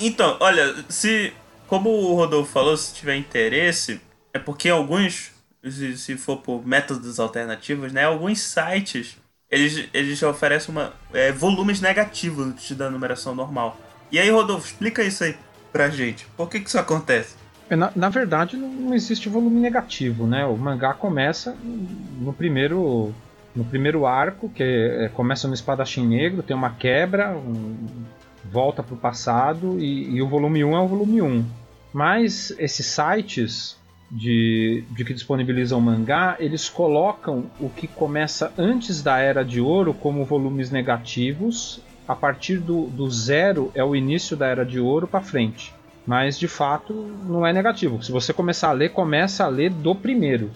Então, olha, se. Como o Rodolfo falou, se tiver interesse, é porque alguns, se, se for por métodos alternativos, né? Alguns sites eles, eles oferecem uma, é, volumes negativos antes da numeração normal. E aí, Rodolfo, explica isso aí pra gente. Por que, que isso acontece? É, Na, na verdade, não, existe volume negativo, né? O mangá começa no primeiro, no primeiro arco, que é- começa no espadachim negro, tem uma quebra, um- volta para o passado, e, e o volume 1 é o volume 1. Mas esses sites de, de que disponibilizam mangá, eles colocam o que começa antes da Era de Ouro como volumes negativos. A partir do, do zero é o início da Era de Ouro para frente. Mas de fato não é negativo. Se você começar a ler, começa a ler do primeiro.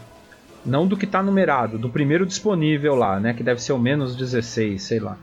Não do que tá numerado, do primeiro disponível lá, né? Que deve ser o menos 16, sei lá.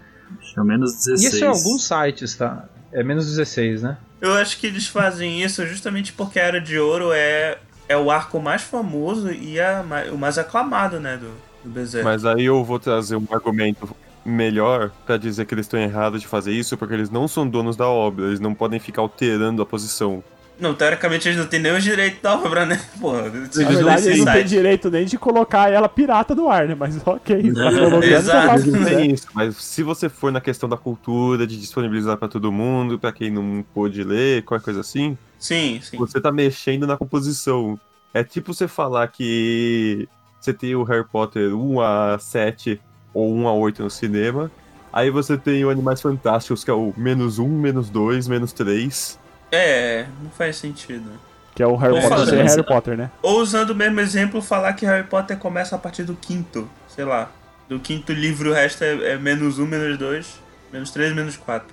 É menos 16. E isso em alguns sites, tá? É menos 16, né? Eu acho que eles fazem isso justamente porque a Era de Ouro é, é o arco mais famoso e a, o mais aclamado, né, do, do Berserk. Mas aí eu vou trazer um argumento melhor pra dizer que eles estão errados de fazer isso, porque eles não são donos da obra, eles não podem ficar alterando a posição. Não, teoricamente eles não têm nem o direito da obra, né? Porra, Na verdade, eles não têm direito nem de colocar ela pirata no ar, né? Mas ok. tá Exato. Eles não né? isso, mas se você for na questão da cultura, de disponibilizar pra todo mundo, pra quem não pôde ler, qualquer coisa assim, Sim, sim. você tá mexendo na composição. É tipo você falar que você tem o Harry Potter 1 a 7 ou 1 a 8 no cinema, aí você tem o Animais Fantásticos, que é o menos 1, menos 2, menos 3. É, não faz sentido. Que é o Harry Potter falar, sem Harry Potter, né? Ou usando o mesmo exemplo, falar que Harry Potter começa a partir do quinto, sei lá. Do quinto livro o resto é, é menos um, menos dois, menos três, menos quatro.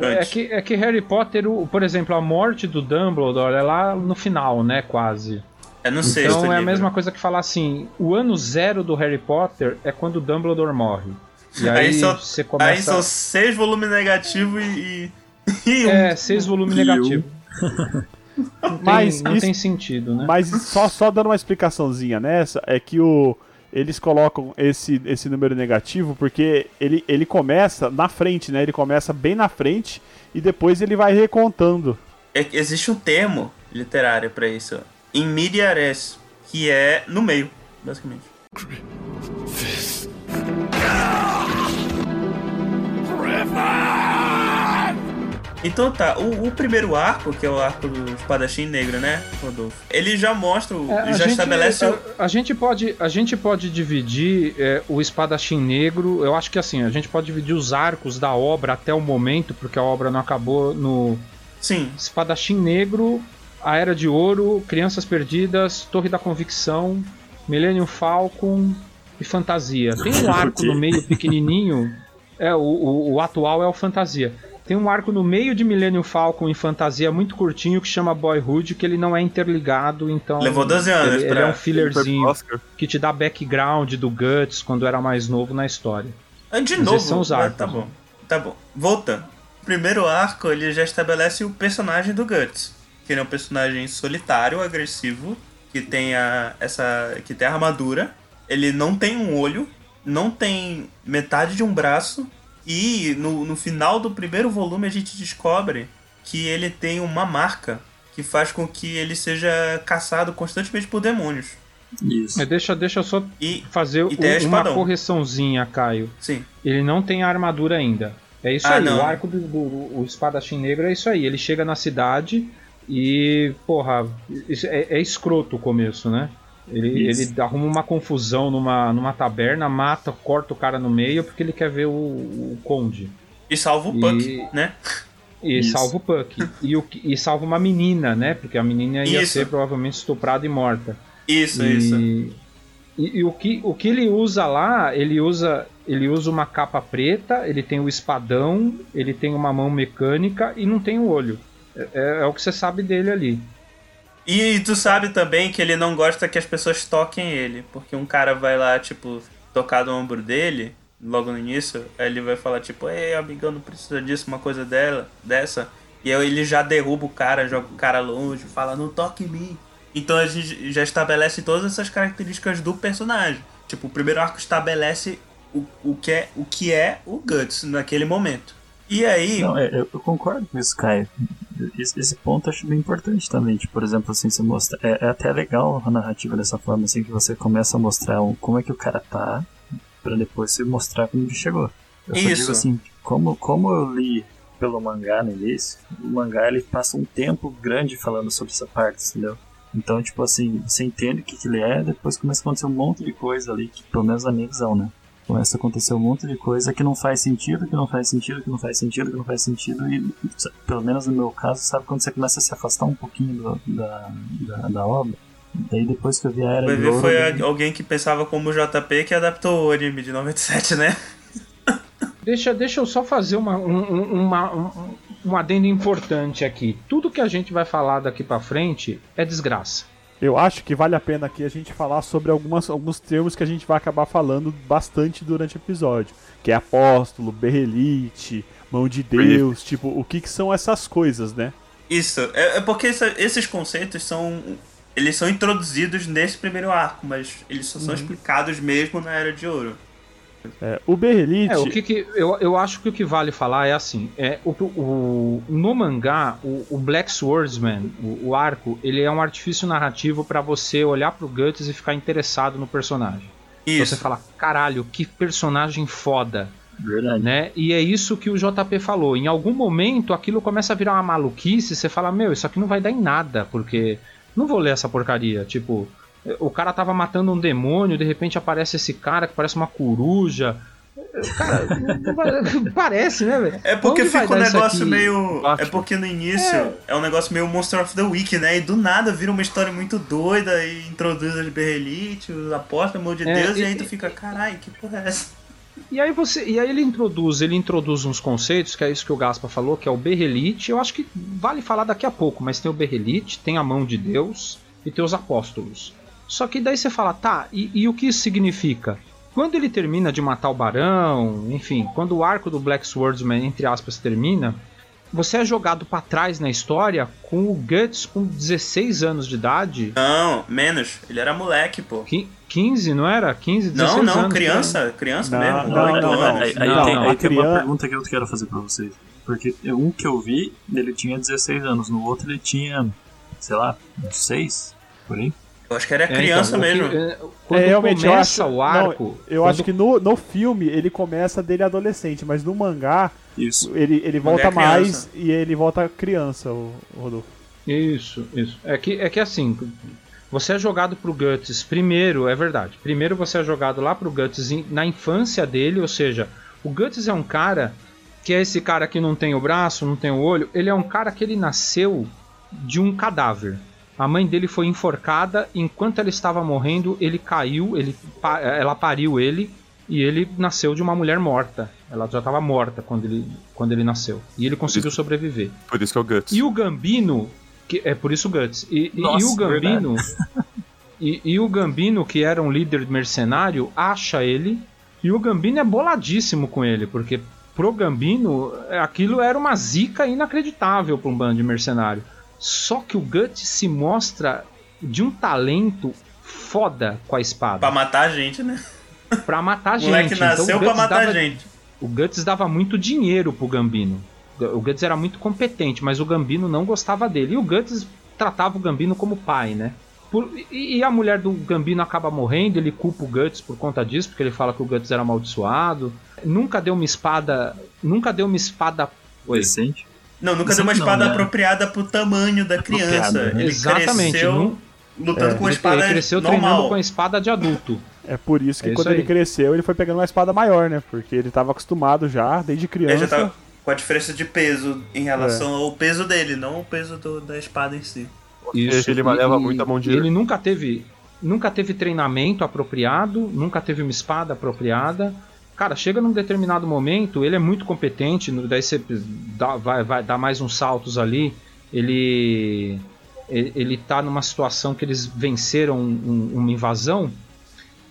É que, é que Harry Potter, o- por exemplo, a morte do Dumbledore é lá no final, né? Quase. É no sexto Então é a livro. mesma coisa que falar assim: o ano zero do Harry Potter é quando o Dumbledore morre. E aí, Aí só- você Aí começa. são seis volumes negativos e. e. É, seis volumes negativos. Não tem, Mas não isso- tem sentido, né? Mas só, só dando uma explicaçãozinha nessa, é que o, eles colocam esse, esse número negativo porque ele, ele começa na frente, né? Ele começa bem na frente e depois ele vai recontando. É existe um termo literário pra isso. In media res, que é no meio, basicamente. Então tá, o, o primeiro arco, que é o arco do espadachim negro, né, Rodolfo? Ele já mostra, o- É, a já gente- estabelece o... a, a gente pode a gente pode dividir é, o espadachim negro. Eu acho que assim a gente pode dividir os arcos da obra até o momento porque a obra não acabou no Sim, espadachim negro a era de ouro crianças perdidas torre da convicção Millennium Falcon e fantasia. Tem um arco no meio pequenininho é o, o, o atual é o fantasia tem um arco no meio de Millennium Falcon e fantasia muito curtinho que chama Boyhood, que ele não é interligado, então. Levou 12 anos ele, ele é um fillerzinho Oscar. que te dá background do Guts quando era mais novo na história. Ah, De Mas novo, esses são os ah, arcos. tá bom. Tá bom. Voltando. O primeiro arco, ele já estabelece o personagem do Guts. Que ele é um personagem solitário, agressivo, que tem a essa que tem a armadura. Ele não tem um olho, não tem metade de um braço e no, no final do primeiro volume a gente descobre que ele tem uma marca que faz com que ele seja caçado constantemente por demônios. Isso. Mas deixa, deixa eu só E fazer E uma correçãozinha, Caio. sim, Ele não tem a armadura ainda. É isso Ah, aí, não. o arco do, do o espadachim negro é isso aí. Ele chega na cidade e, porra, é, é escroto o começo, né? Ele, Isso. ele arruma uma confusão numa, numa taberna, mata, corta o cara no meio porque ele quer ver o, o conde. e salva o E- Puck, né? E Isso. salva o Puck. e, o, e salva uma menina, né? Porque a menina ia Isso. ser provavelmente estuprada e morta. Isso, e, isso. E, e o, que, o que ele usa lá, ele usa, ele usa uma capa preta, ele tem o espadão, ele tem uma mão mecânica e não tem o olho. É, é- é o que você sabe dele ali. E tu sabe também que ele não gosta que as pessoas toquem ele, porque um cara vai lá, tipo, tocar no ombro dele, logo no início, aí ele vai falar, tipo, ei, amigão, não precisa disso, uma coisa dela, dessa. E aí ele já derruba o cara, joga o cara longe, fala, não toque em mim. Então a gente já estabelece todas essas características do personagem. Tipo, o primeiro arco estabelece o, o, que, é, o que é o Guts naquele momento. E aí. Não, é, eu, eu concordo com isso, Caio. Esse, esse ponto eu acho bem importante também. Tipo, por exemplo, assim, você mostra. É, é até legal a narrativa dessa forma, assim, que você começa a mostrar como é que o cara tá, pra depois você mostrar como ele chegou. Eu Isso. digo assim, como, como eu li pelo mangá no início, o mangá ele passa um tempo grande falando sobre essa parte, entendeu? Então, tipo assim, você entende o que, que ele é, depois começa a acontecer um monte de coisa ali, que, pelo menos na minha visão, né? Começa a acontecer um monte de coisa que não faz sentido, que não faz sentido, que não faz sentido, que não faz sentido, e pelo menos no meu caso, sabe quando você começa a se afastar um pouquinho do- da, da, da obra? Daí depois que eu vi a Era Vai de Ouro, foi daí- alguém que pensava como o JP que adaptou o anime de 97, né? Deixa, deixa eu só fazer uma, um, um- uma, um, um adendo importante aqui. Tudo que a gente vai falar daqui pra frente é desgraça. Eu acho que vale a pena aqui a gente falar sobre algumas, alguns termos que a gente vai acabar falando bastante durante o episódio. Que é apóstolo, berrelite, mão de Deus, tipo, o que, que são essas coisas, né? Isso, é, é porque essa- esses conceitos são. Eles são introduzidos nesse primeiro arco, mas eles só são explicados mesmo na Era de Ouro. É, o berrelite... É, o que, que eu, eu acho que o que vale falar é assim, é o, o- no mangá, o, o Black Swordsman, o, o arco, ele é um artifício narrativo pra você olhar pro Guts e ficar interessado no personagem. Isso. Você fala, caralho, que personagem foda, Verdade. né? E é isso que o JP falou. Em algum momento aquilo começa a virar uma maluquice, você fala, meu, isso aqui não vai dar em nada, porque não vou ler essa porcaria. Tipo, o cara tava matando um demônio, de repente aparece esse cara que parece uma coruja. Cara, parece, né, velho? É porque fica um negócio meio. É porque no início é. um negócio meio Monster of the Week, né? E do nada vira uma história muito doida e introduz as berrelites, os apóstolos, amor de É, Deus, e, e- aí tu fica, caralho, que porra é essa? E aí você, e aí ele introduz, ele introduz uns conceitos, que é isso que o Gaspa falou, que é o berrelite. Eu acho que vale falar daqui a pouco, mas tem o berrelite, tem a mão de Deus e tem os apóstolos. Só que daí você fala, tá, e, e o que isso significa? Quando ele termina de matar o barão, enfim, quando o arco do Black Swordsman, entre aspas, termina, você é jogado pra trás na história com o Guts com 16 anos de idade. Não, menos. Ele era moleque, pô. Qui- 15, não era? 15, 16 Não, não, anos. criança, criança Não, mesmo, não, 8 não, não. anos. Aí, aí Não, tem, não, aí tem uma pergunta que eu quero fazer pra vocês. Porque um que eu vi, ele tinha 16 anos, no outro ele tinha, sei lá, uns 6, por aí. Eu acho que era É, criança então, o que- mesmo. é, quando É, realmente, eu começa acho, o arco, não, eu quando- acho que no, no filme ele começa dele adolescente, mas no mangá Isso. ele, ele Mangá volta é mais e ele volta criança, o, o Rodolfo. Isso, isso. É que, é que assim, você é jogado pro Guts primeiro, é verdade. Primeiro você é jogado lá pro Guts na infância dele, ou seja, o Guts é um cara que é esse cara que não tem o braço, não tem o olho, ele é um cara que ele nasceu de um cadáver. A mãe dele foi enforcada, enquanto ela estava morrendo, ele caiu, ele, ela pariu ele e ele nasceu de uma mulher morta. Ela já estava morta quando ele, quando ele nasceu. E ele conseguiu sobreviver. Por isso que é o Guts. E o Gambino, que é por isso Guts. E, Nossa, e o Gambino, e, e o Gambino, que era um líder mercenário, acha ele. E o Gambino é boladíssimo com ele, porque pro Gambino aquilo era uma zica inacreditável para um bando de mercenário. Só que o Guts se mostra de um talento foda com a espada Pra matar a gente, né? pra matar O gente. moleque nasceu então, o pra Guts matar a dava- gente. o Guts dava muito dinheiro pro Gambino. O Guts era muito competente, mas o Gambino não gostava dele. E o Guts tratava o Gambino como pai, né? Por- e, e a mulher do Gambino acaba morrendo, ele culpa o Guts por conta disso, porque ele fala que o Guts era amaldiçoado. Nunca deu uma espada. Nunca deu uma espada. Oi. Decente. Não, nunca deu uma Não, espada né? apropriada pro tamanho da criança. Apropriada, né? Ele Exatamente, cresceu não- lutando com uma Ele, espada ele cresceu treinando normal. com a espada de adulto. É por isso que É isso quando ele aí. cresceu ele foi pegando uma espada maior, né? Porque ele tava acostumado já, desde Ele criança. já tá com a diferença de peso em relação ao peso dele, não o peso do- da espada em si. Isso. Ele leva muito a mão de- Ele nunca teve, nunca teve treinamento apropriado, nunca teve uma espada apropriada. Cara, chega num determinado momento, ele é muito competente, daí você dá, vai, vai dar mais uns saltos ali. Ele, ele, tá numa situação que eles venceram um- uma invasão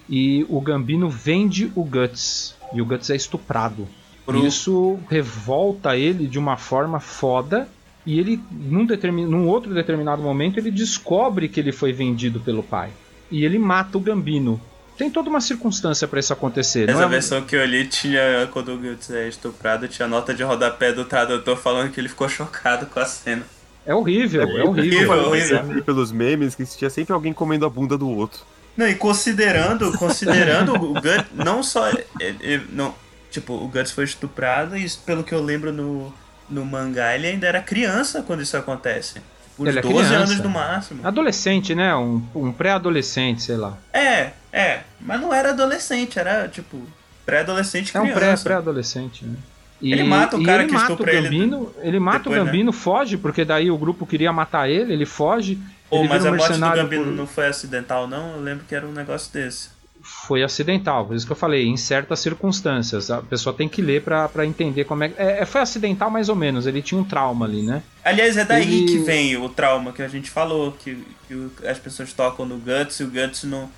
e o Gambino vende o Guts. E o Guts é estuprado. Pro- Isso revolta ele de uma forma foda. E ele, num, determin... num outro determinado momento, ele descobre que ele foi vendido pelo pai. E ele mata o Gambino. Tem toda uma circunstância pra isso acontecer. não Essa é- versão que eu li tinha, quando o Guts é estuprado, tinha nota de rodapé do tradutor falando que ele ficou chocado com a cena. É horrível, é horrível. horrível, horrível. E pelos memes que tinha sempre alguém comendo a bunda do outro. Não, e considerando, considerando o Guts, não só. é, é, não, tipo, o Guts foi estuprado e pelo que eu lembro no, no mangá, ele ainda era criança quando isso acontece. Uns Ele é 12 criança. anos no máximo. Adolescente, né? Um, um pré-adolescente, sei lá. É, é, mas não era adolescente, era tipo pré-adolescente É um criança. pré- pré-adolescente, né? E- Ele mata o cara ele que mata estupra o ele Gambino, ele mata depois, o né? Gambino, foge, porque daí o grupo queria matar ele, ele foge. Pô, ele mas vira a um morte do Gambino por- não foi acidental, não? Eu lembro que era um negócio desse. Foi acidental, por isso que eu falei, em certas circunstâncias. A pessoa tem que ler pra pra entender como é, é. é, Foi acidental mais ou menos, ele tinha um trauma ali, né? Aliás, é daí Ele- que vem o trauma que a gente falou, que, que o- as pessoas tocam no Guts e o Guts não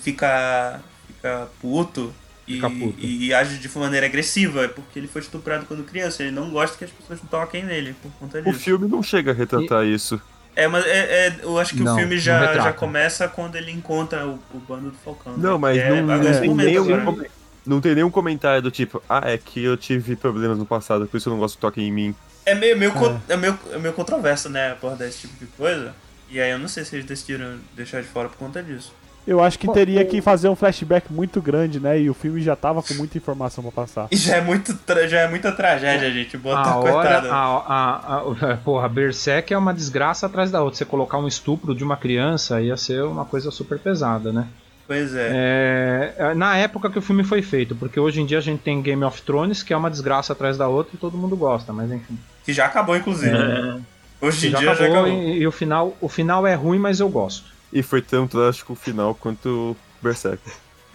fica, fica puto. E, Fica puto. e, e age de maneira agressiva, é porque ele foi estuprado quando criança. Ele não gosta que as pessoas toquem nele por conta O disso. filme não chega a retratar isso. É, mas é, é- eu acho que Não, o filme já, já começa quando ele encontra o, o bando do Falcão. né? Não, mas é, não, é, tem nenhum, não tem nenhum comentário do tipo, ah, é que eu tive problemas no passado, por isso eu não gosto que toquem em mim. É meio, meio, co- é. meio, é meio controverso, né, abordar esse tipo de coisa. E aí eu não sei se eles decidiram deixar de fora por conta disso. Eu acho que teria que fazer um flashback muito grande, né? E o filme já tava com muita informação pra passar. E já é, muito já é muita tragédia, gente. Botar A hora, coitado. a, a, a, porra, Berserk é uma desgraça atrás da outra. Você colocar um estupro de uma criança ia ser uma coisa super pesada, né? Pois é. É, na época que o filme foi feito, porque hoje em dia a gente tem Game of Thrones, que é uma desgraça atrás da outra e todo mundo gosta, mas enfim. Que já acabou, inclusive. É, Hoje em já dia acabou, já acabou. E, e o, final, o final é ruim, mas eu gosto. E foi tão trágico o final quanto Berserk.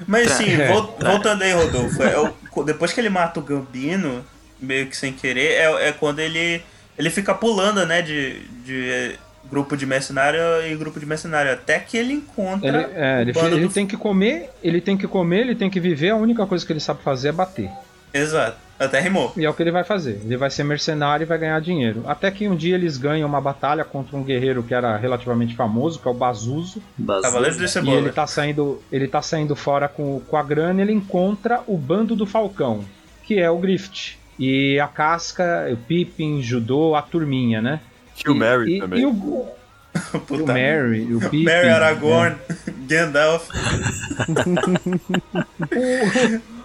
Mas sim, É, vol- voltando aí, Rodolfo. é o- depois que ele mata o Gambino, meio que sem querer, é, é quando ele, ele fica pulando, né, de, de eh, grupo de mercenário em grupo de mercenário. Até que ele encontra. Ele, é, ele, o bando ele do- tem que comer, ele tem que comer, ele tem que viver, a única coisa que ele sabe fazer é bater. Exato. Até rimou. E é o que ele vai fazer. Ele vai ser mercenário e vai ganhar dinheiro. Até que um dia eles ganham uma batalha contra um guerreiro que era relativamente famoso, que é o Bazuzo. Bazu- Cavaleiro de E Cebola. ele tá saindo, ele tá saindo fora com, com a grana e ele encontra o bando do Falcão, que é o Grift. E a Casca, o Pippin, Judô, a turminha, né? Tio e, Mary e, também. E o, o Puta Mary, o Pippin. Mary Aragorn, Gandalf.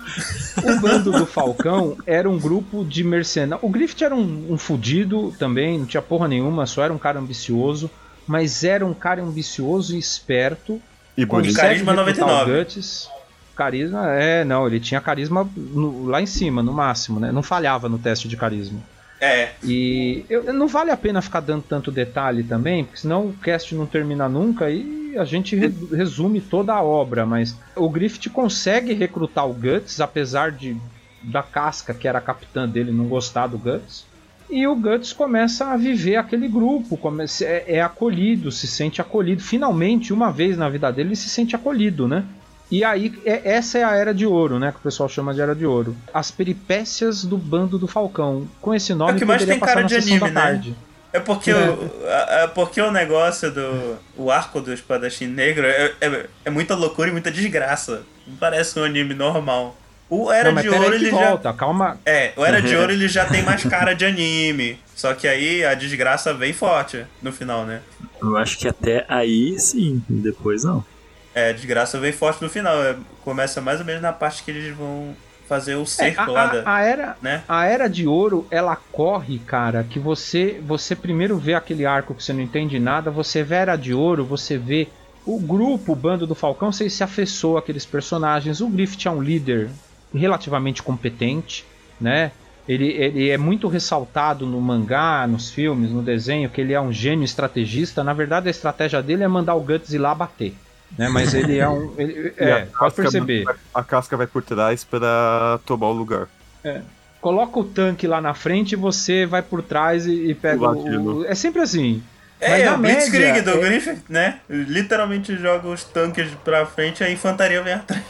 O bando do Falcão era um grupo de mercenários. O Griffith era um, um fudido também, não tinha porra nenhuma, só era um cara ambicioso. Mas era um cara ambicioso e esperto. E. Cara- Carisma consegue recrutar 99. o Guts. Carisma, é, não, ele tinha carisma no- lá em cima, no máximo, né? Não falhava no teste de carisma. É, E eu- não vale a pena ficar dando tanto detalhe também, porque senão o cast não termina nunca e a gente re- resume toda a obra. Mas o Griffith consegue recrutar o Guts, apesar de da casca, que era a capitã dele, não gostar do Guts. E o Guts começa a viver aquele grupo, começa, é, é acolhido, se sente acolhido. Finalmente, uma vez na vida dele, ele se sente acolhido, né? E aí, é- essa é a Era de Ouro, né? Que o pessoal chama de Era de Ouro. As peripécias do bando do Falcão. Com esse nome, É o que mais poderia tem passar cara na de sessão anime, da né? tarde. É porque, É. O, é porque o negócio do. O arco do espadachim negro é, é, é muita loucura e muita desgraça. Não parece um anime normal. O Era Não, de Ouro que ele já. volta, calma. É, o Era de Ouro ele já tem mais cara de anime. Só que aí a desgraça vem forte no final, né? Eu acho que até aí sim, depois não. É, desgraça vem forte no final. É, começa mais ou menos na parte que eles vão fazer o É, cerco a, lá da. a era, Né? a era de ouro, ela corre, cara, que você você primeiro vê aquele arco que você não entende nada, você vê a era de ouro, você vê o grupo, o bando do Falcão, você se afeiçoa àqueles personagens. O Griffith é um líder relativamente competente, né? Ele, ele é muito ressaltado no mangá, nos filmes, no desenho, que ele é um gênio estrategista. Na verdade, a estratégia dele é mandar o Guts ir lá bater. Né? Mas ele é um. ele- é, pode perceber. vai- A casca vai por trás pra tomar o lugar. coloca o tanque lá na frente e você vai por trás e, e pega O o, É sempre assim. É, é o Blitzkrieg do é- Griffith, né? Literalmente joga os tanques pra frente e a infantaria vem atrás.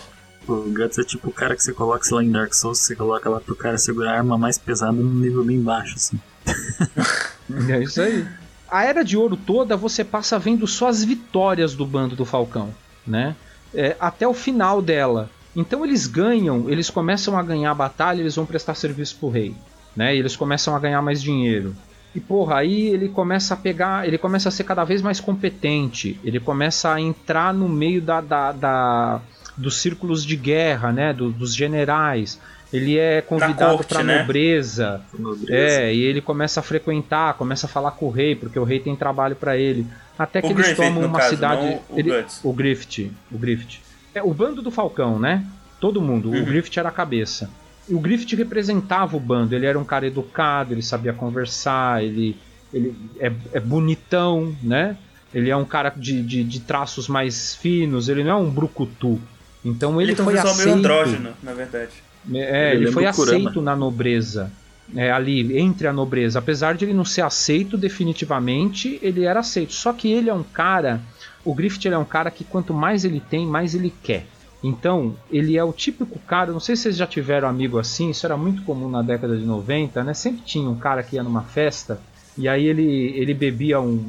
O Guts é tipo o cara que você coloca, sei lá, em Dark Souls, você coloca lá pro cara segurar a arma mais pesada num nível bem baixo, assim. É isso aí. A Era de Ouro toda você passa vendo só as vitórias do bando do Falcão, né? É, até o final dela. Então eles ganham, eles começam a ganhar a batalha, eles vão prestar serviço pro rei, né? E eles começam a ganhar mais dinheiro. E porra, aí ele começa a pegar, ele começa a ser cada vez mais competente, ele começa a entrar no meio da, da, da- dos círculos de guerra, né? do- dos generais. Ele é convidado para né? nobreza. Nobreza. É, e ele começa a frequentar, começa a falar com o rei, porque o rei tem trabalho pra ele. Até que O eles Griffith, tomam uma caso, cidade. não o ele- Guts. o Griffith. O Griffith. É, o bando do Falcão, né? Todo mundo. Uhum. O Griffith era a cabeça. E o Griffith representava o bando. Ele era um cara educado, ele sabia conversar, ele, ele é, é bonitão, né? Ele é um cara de, de, de traços mais finos, ele não é um brucutu. Então ele, Ele foi visual meio aceito. andrógeno, na verdade. É, Ele foi aceito na nobreza. É, ali, entre a nobreza. Apesar de ele não ser aceito definitivamente, ele era aceito. Só que ele é um cara. O Griffith é um cara que quanto mais ele tem, mais ele quer. Então, ele é o típico cara. Não sei se vocês já tiveram amigo assim, isso era muito comum na década de 90, né? Sempre tinha um cara que ia numa festa e aí ele, ele bebia um,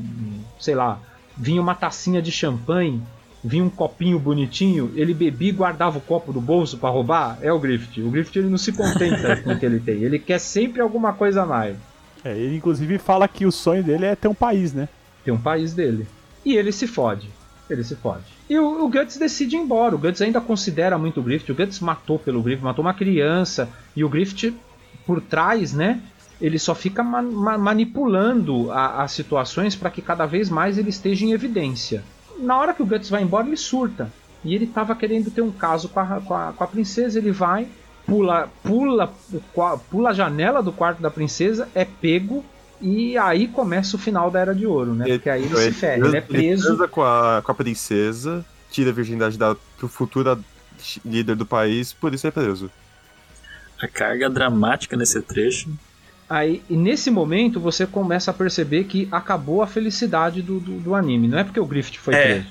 sei lá, vinha uma tacinha de champanhe vinha um copinho bonitinho, ele bebia e guardava o copo do bolso pra roubar, é o Griffith. O Griffith ele não se contenta com o que ele tem, ele quer sempre alguma coisa a mais. É, ele inclusive fala que o sonho dele é ter um país, né? Tem um país dele. E ele se fode. Ele se fode. E o, o Guts decide ir embora. O Guts ainda considera muito o Griffith. O Guts matou pelo Griffith, matou uma criança. E o Griffith, por trás, né? Ele só fica ma- ma- manipulando as situações para que cada vez mais ele esteja em evidência. Na hora que o Guts vai embora, ele surta. E ele tava querendo ter um caso com a, com a, com a princesa. Ele vai, pula, pula, pula a janela do quarto da princesa, é pego. E aí começa o final da Era de Ouro, né? Porque aí ele se ferra. Ele é preso. transa com a, com a princesa, tira a virgindade da futura líder do país, por isso é preso. A carga dramática nesse trecho. Aí, e nesse momento você começa a perceber que acabou a felicidade do, do, do anime. Não é porque o Griffith foi É. preso.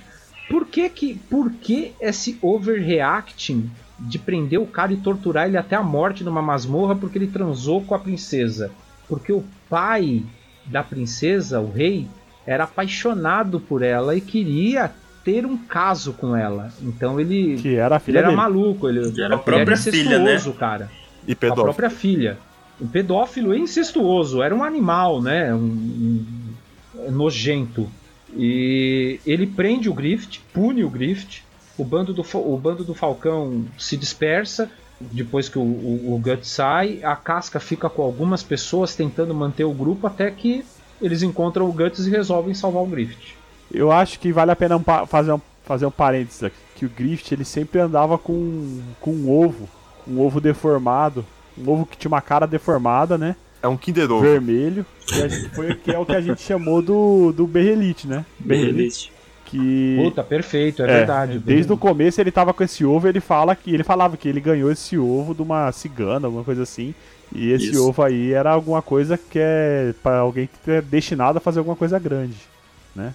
Por que, que, por que esse overreacting de prender o cara e torturar ele até a morte numa masmorra porque ele transou com a princesa? Porque o pai da princesa, o rei, era apaixonado por ela e queria ter um caso com ela. Então ele, Que era a ele filha era dele. maluco, ele, Que era A própria ele era filha, né? cara E a própria filha. Um pedófilo incestuoso, era um animal, né? Um, um- nojento. E ele prende o Griffith, pune o Griffith. O bando do, o bando do Falcão se dispersa. Depois que o, o, o Guts sai, a casca fica com algumas pessoas tentando manter o grupo até que eles encontram o Guts e resolvem salvar o Griffith. Eu acho que vale a pena um fazer um, fazer um parênteses aqui. Que o Griffith ele sempre andava com, com um ovo. Um ovo deformado. Um ovo que tinha uma cara deformada, né? É um Kinder Ovo. Vermelho. E a gente, foi, que é o que a gente chamou do, do Berrelite, né? Berrelite. Que. Puta, perfeito, é, É, verdade. Desde o começo ele tava com esse ovo, ele fala que ele falava que ele ganhou esse ovo de uma cigana, alguma coisa assim. E esse Isso. ovo aí era alguma coisa que é para alguém que é destinado a fazer alguma coisa grande.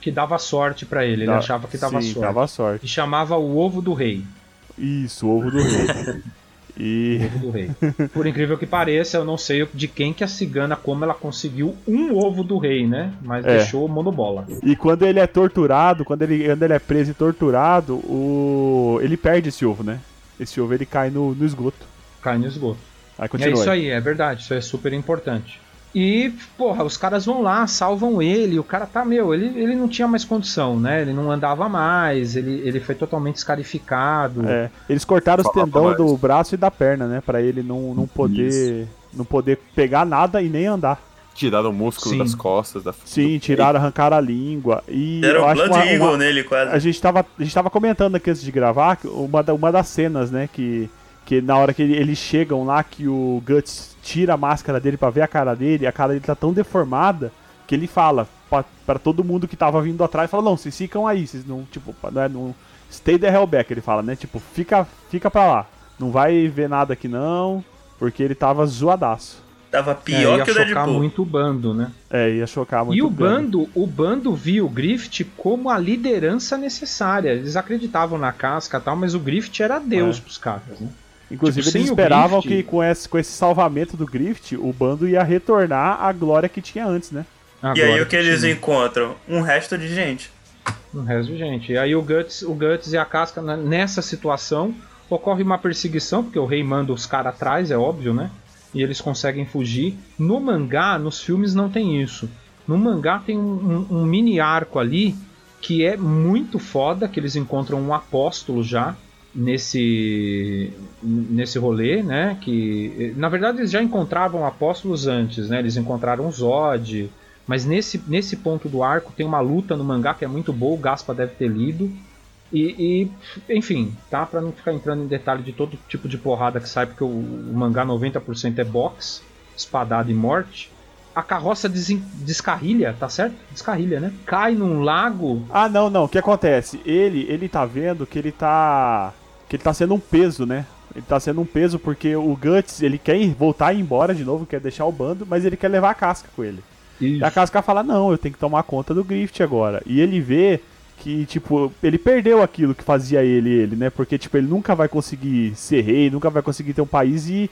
Que dava sorte pra ele, ele Da- achava que dava Sim, sorte. dava sorte. E chamava o ovo do rei. Isso, o ovo do rei. E Ovo do rei. Por incrível que pareça, eu não sei de quem que a cigana, como ela conseguiu um ovo do rei, né? Mas É. deixou monobola. E quando ele é torturado, quando ele, quando ele é preso e torturado, o... ele perde esse ovo, né? Esse ovo ele cai no, no esgoto. Cai no esgoto. Aí É continua. isso aí. aí, é verdade, isso é super importante. E, porra, os caras vão lá, salvam ele, o cara tá, meu, ele, ele não tinha mais condição, né? Ele não andava mais, ele, ele foi totalmente escarificado. É, eles cortaram os tendão do braço e da perna, né? Pra ele não, não poder não poder pegar nada e nem andar. Tiraram o músculo Sim. das costas. Da... Sim, tiraram, arrancaram a língua. E Deram eu um acho Blood uma- uma- Eagle nele, a quase. gente tava, a gente tava comentando aqui antes de gravar uma, da- uma das cenas, né, que, que na hora que ele- eles chegam lá, que o Guts tira a máscara dele pra ver a cara dele, a cara dele tá tão deformada que ele fala pra, pra todo mundo que tava vindo atrás, fala, não, vocês ficam aí, vocês não, tipo, não é, não, stay the hell back, ele fala, né, tipo, fica, fica pra lá, não vai ver nada aqui não, porque ele tava zoadaço. Tava É, pior ia que o chocar Deadpool. muito o bando, né? É, ia chocar muito E o grande. bando, o bando viu o Griffith como a liderança necessária. Eles acreditavam na casca e tal, mas o Griffith era Deus É. pros caras, né? Inclusive, Tipo, eles esperavam que com esse, com esse salvamento do Griffith, o bando ia retornar à glória que tinha antes, né? E Agora aí o que eles tinha encontram? Um resto de gente. Um resto de gente. E aí o Guts, o Guts e a casca, né, nessa situação, ocorre uma perseguição, porque o rei manda os caras atrás, é óbvio, né? E eles conseguem fugir. No mangá, nos filmes não tem isso. No mangá tem um, um- um mini arco ali que é muito foda, que eles encontram um apóstolo já nesse nesse rolê, né? Que na verdade eles já encontravam apóstolos antes, né? Eles encontraram Zod, mas nesse, nesse ponto do arco tem uma luta no mangá que é muito boa, o Gaspa deve ter lido. E, e, enfim, tá? Pra não ficar entrando em detalhe de todo tipo de porrada que sai, porque o, o mangá 90% é box, espadada e morte. A carroça desen- descarrilha, tá certo? Descarrilha, né? Cai num lago. Ah, não, não. O que acontece? Ele, ele tá vendo que ele tá. que ele tá sendo um peso, né? Ele tá sendo um peso porque o Guts, ele quer ir- voltar e ir embora de novo, quer deixar o bando, mas ele quer levar a casca com ele. E a casca fala: Não, eu tenho que tomar conta do Grift agora. E ele vê que, tipo, ele perdeu aquilo que fazia ele, ele, né? Porque, tipo, ele nunca vai conseguir ser rei, nunca vai conseguir ter um país e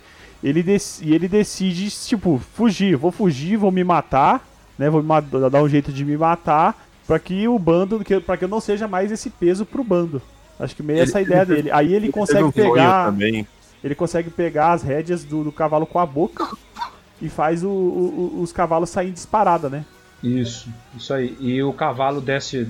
ele, e ele decide, tipo, fugir. Vou fugir, vou me matar, né? Vou ma- dar um jeito de me matar pra que o bando, que, pra que eu não seja mais esse peso pro bando. Acho que meio Ele- essa ideia ele- dele. Aí ele Teve consegue pegar. Ele consegue pegar as rédeas do, do cavalo com a boca e faz o- o- os cavalos saírem disparada, né? Isso, isso aí. E o cavalo desce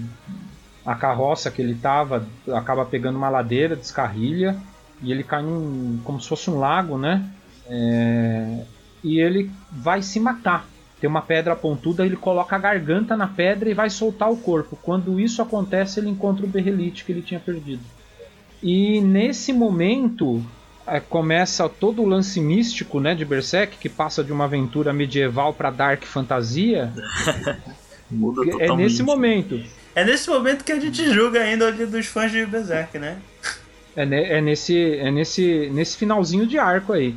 a carroça que ele tava, acaba pegando uma ladeira, descarrilha, e ele cai num. como se fosse um lago, né? É, e ele vai se matar. Tem uma pedra pontuda, ele coloca a garganta na pedra e vai soltar o corpo. Quando isso acontece, ele encontra o berrelite que ele tinha perdido. E nesse momento é, começa todo o lance místico né, de Berserk, que passa de uma aventura medieval para dark fantasia. Muda É totalmente. nesse momento. É nesse momento que a gente julga ainda o dos fãs de Berserk, né? É, ne- é nesse, é nesse, nesse finalzinho de arco aí.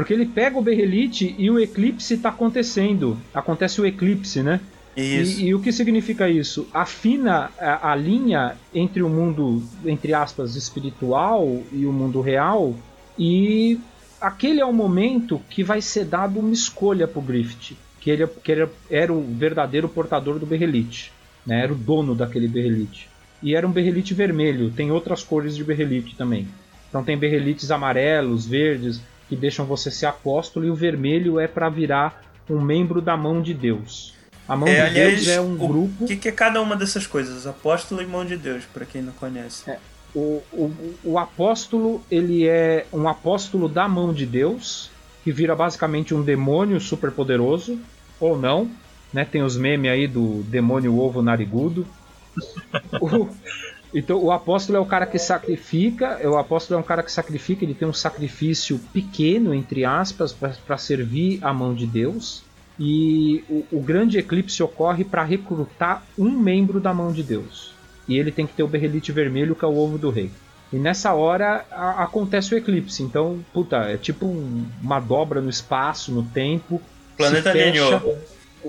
Porque ele pega o Berrelite e o eclipse está acontecendo. Acontece o eclipse, né? Isso. E, e o que significa isso? Afina a, a linha entre o mundo, entre aspas, espiritual e o mundo real. E aquele é o momento que vai ser dado uma escolha pro Griffith. Que ele, que ele era o verdadeiro portador do Berrelite. Né? Era o dono daquele Berrelite. E era um Berrelite vermelho. Tem outras cores de Berrelite também. Então tem Berrelites amarelos, verdes, que deixam você ser apóstolo. E o vermelho é para virar um membro da mão de Deus. A mão É, de aliás, Deus é um o grupo. O que, que é cada uma dessas coisas? Apóstolo e mão de Deus, pra quem não conhece. O, o, o apóstolo ele é um apóstolo da mão de Deus que vira basicamente um demônio super poderoso ou não, né? Tem os memes aí do demônio ovo narigudo. O- então o apóstolo é o cara que sacrifica, é o apóstolo é um cara que sacrifica, ele tem um sacrifício pequeno entre aspas para servir a mão de Deus. E o, o grande eclipse ocorre para recrutar um membro da mão de Deus. E ele tem que ter o berrelite vermelho, que é o ovo do rei. E nessa hora a- acontece o eclipse. Então, puta, é tipo um- uma dobra no espaço, no tempo. O planeta fecha- alinhou.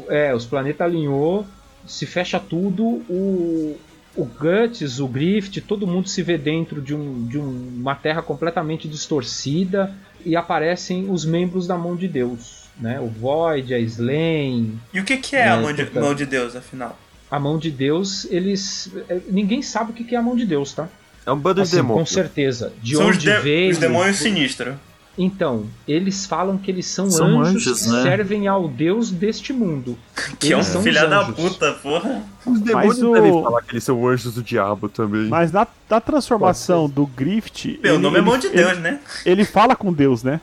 É, os planetas alinhou, se fecha tudo, o, o Guts, o Grift, todo mundo se vê dentro de, um, de um- uma terra completamente distorcida e aparecem os membros da mão de Deus. Né? O Void, a Slain, E o que, que é, a É, mão de, mão de Deus, afinal? a mão de Deus, eles. é, Ninguém sabe o que que é a mão de Deus, tá? É um bando de Assim, com demônios. certeza. De São os, onde de- veio. os demônios sinistros. Então, eles falam que eles são, São anjos, anjos, que né? servem ao Deus deste mundo. Que é um Eles são filha da puta, porra. Os demônios Mas o- devem falar que eles são anjos do diabo também. Mas na, na transformação do Grift. Meu, o ele- nome é ele- mão de ele- Deus, né? Ele fala com Deus, né?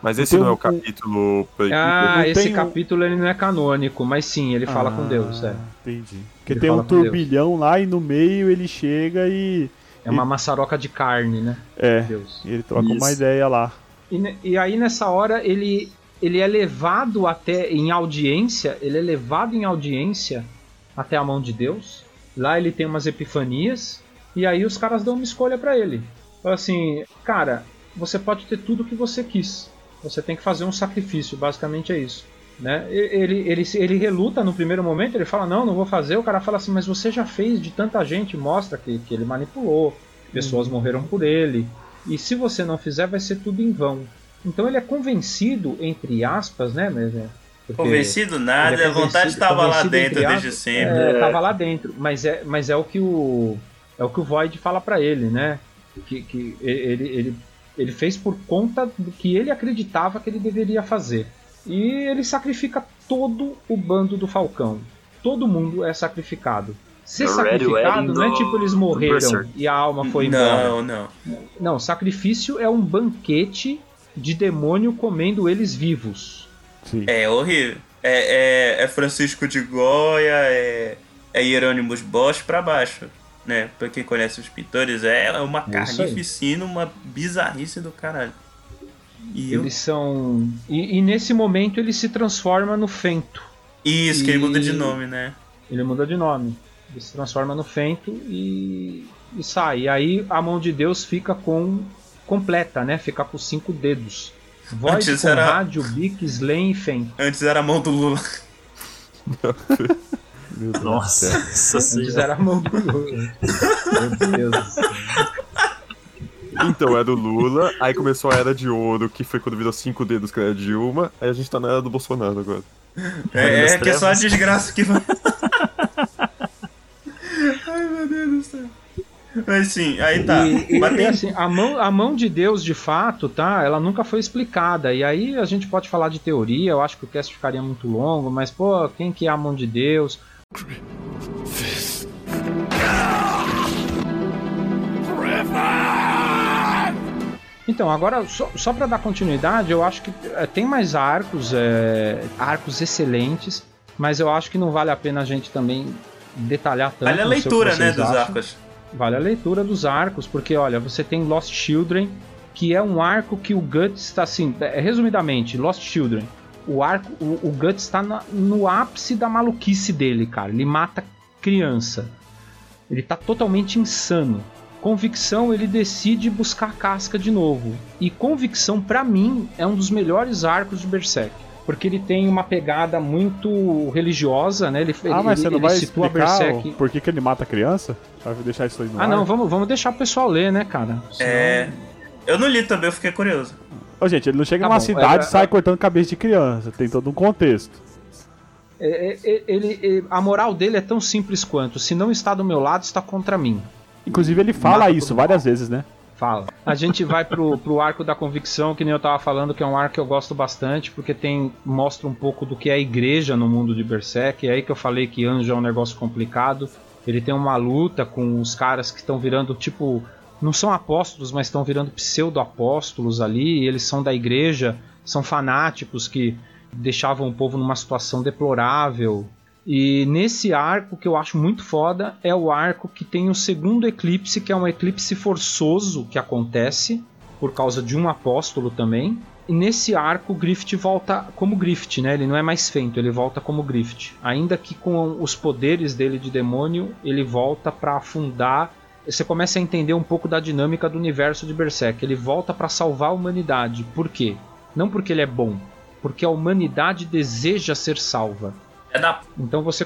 Mas esse não é o capítulo. Ah, não esse um- capítulo ele não é canônico, mas sim, ele fala com Ah, Deus. É, Entendi. Porque Ele tem um com Deus. turbilhão lá e no meio ele chega e. é uma maçaroca de carne, né? É. Deus. Ele troca uma Isso. ideia lá. E, e aí nessa hora ele, ele é levado até em audiência, ele é levado em audiência até a mão de Deus. Lá ele tem umas epifanias e aí os caras dão uma escolha pra ele. Fala assim, cara, você pode ter tudo o que você quis. Você tem que fazer um sacrifício, basicamente é isso. Né? Ele, ele, ele reluta no primeiro momento, ele fala, não, não vou fazer. O cara fala assim, mas você já fez de tanta gente, mostra que, que ele manipulou, pessoas morreram por ele. E se você não fizer, vai ser tudo em vão. Então ele é convencido, entre aspas, né? Mas, é, porque- Convencido nada, ele é a vontade estava lá dentro entre desde aspas, sempre. É, tava lá dentro, mas é, mas é o que o é o que o Void fala pra ele, né? Que, que ele, ele, ele fez por conta do que ele acreditava que ele deveria fazer. E ele sacrifica todo o bando do Falcão. Todo mundo é sacrificado. Ser sacrificado não é tipo eles morreram e a alma foi embora. Não, não. Não, sacrifício é um banquete de demônio comendo eles vivos. Sim. É horrível. É, é, é Francisco de Goya, é, é Hieronymus Bosch pra baixo. Né? Pra quem conhece os pintores, é uma É isso aí. carnificina, uma bizarrice do caralho. E eu- Eles são. E, e nesse momento ele se transforma no Fento. Isso, que ele muda de e- nome, né? Ele muda de nome. Ele se transforma no Fento e, e sai. E aí a mão de Deus fica com completa, né? Fica com cinco dedos. Void, Antes com era- rádio, bic, Slen e. Antes era a mão do Lula. Meu Deus. Nossa, nossa Antes era a mão do Lula. Meu Deus. Então, era do Lula, aí começou a era de ouro, que foi quando virou cinco dedos, que era Dilma, aí a gente tá na era do Bolsonaro agora. É, é que é só a desgraça que vai. Ai, meu Deus do céu. Mas sim, aí tá. E, Mas tem- assim, a mão, a mão de Deus, de fato, tá? Ela nunca foi explicada. E aí a gente pode falar de teoria, eu acho que o cast ficaria muito longo, mas, pô, quem que é a mão de Deus? Então, agora, só, só para dar continuidade, eu acho que é, tem mais arcos, é, arcos excelentes, mas eu acho que não vale a pena a gente também detalhar tanto. Olha a leitura, né, dos acham. arcos. Vale a leitura dos arcos, porque olha, você tem Lost Children, que é um arco que o Guts está assim, é, resumidamente, Lost Children. O arco, o, o Guts está no ápice da maluquice dele, cara. Ele mata criança. Ele tá totalmente insano. Convicção, ele decide buscar a casca de novo. E Convicção, pra mim, é um dos melhores arcos de Berserk. Porque ele tem uma pegada muito religiosa, né? Ele, Ah, mas ele, você não ele vai situa explicar Berserk. por que, que ele mata a criança? Vai deixar isso aí no Ah, ar? não, vamos, vamos deixar o pessoal ler, né, cara? Senão- É. Eu não li também, eu fiquei curioso. Ô, gente, ele não chega Tá numa bom, cidade é- e sai cortando cabeça de criança. Tem todo um contexto. É, é, é, ele, é, a moral dele é tão simples quanto: se não está do meu lado, está contra mim. Inclusive, ele fala isso várias vezes, né? Fala. A gente vai pro, pro arco da convicção, que nem eu tava falando, que é um arco que eu gosto bastante, porque tem mostra um pouco do que é a igreja no mundo de Berserk. É aí que eu falei que anjo é um negócio complicado. Ele tem uma luta com os caras que estão virando tipo. Não são apóstolos, mas estão virando pseudo-apóstolos ali. Eles são da igreja, são fanáticos que deixavam o povo numa situação deplorável. E nesse arco que eu acho muito foda é o arco que tem o segundo eclipse, que é um eclipse forçoso que acontece por causa de um apóstolo também. E nesse arco o Griffith volta como Griffith, né? Ele não é mais Fento, ele volta como Griffith. Ainda que com os poderes dele de demônio, ele volta para afundar. Você começa a entender um pouco da dinâmica do universo de Berserk. Ele volta para salvar a humanidade. Por quê? Não porque ele é bom, porque a humanidade deseja ser salva. É da. Então você